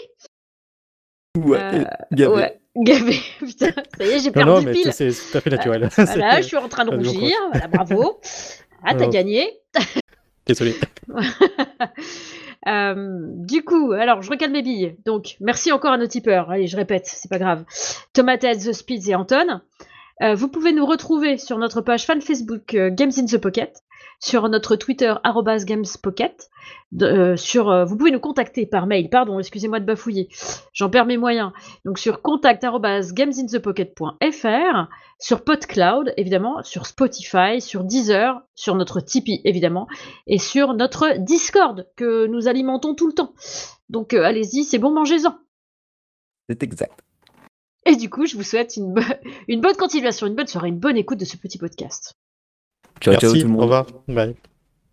Ouais, Euh. Ouais, gavé. Putain, ça y est, j'ai Non, non, perdu mais pile. c'est c'est tout à fait naturel. Voilà, je suis en train de rougir. Voilà, bravo. Ah, t'as gagné. Désolé. Euh, du coup, alors je recale mes billes. Donc, merci encore à nos tipeurs. Allez, je répète, c'est pas grave. Tomates, The Speeds et Anton. Euh, vous pouvez nous retrouver sur notre page fan Facebook euh, Games in the Pocket, sur notre Twitter gamespocket. Euh, sur, euh, vous pouvez nous contacter par mail. Pardon, excusez-moi de bafouiller. J'en perds mes moyens. Donc sur contact arobase gamesinthepocket.fr, sur PodCloud évidemment, sur Spotify, sur Deezer, sur notre Tipeee évidemment, et sur notre Discord que nous alimentons tout le temps. Donc euh, allez-y, c'est bon, mangez-en. C'est exact. Et du coup, je vous souhaite une, bo- une bonne continuation, une bonne soirée, une bonne écoute de ce petit podcast. Merci. tout le monde. Au revoir. Bye.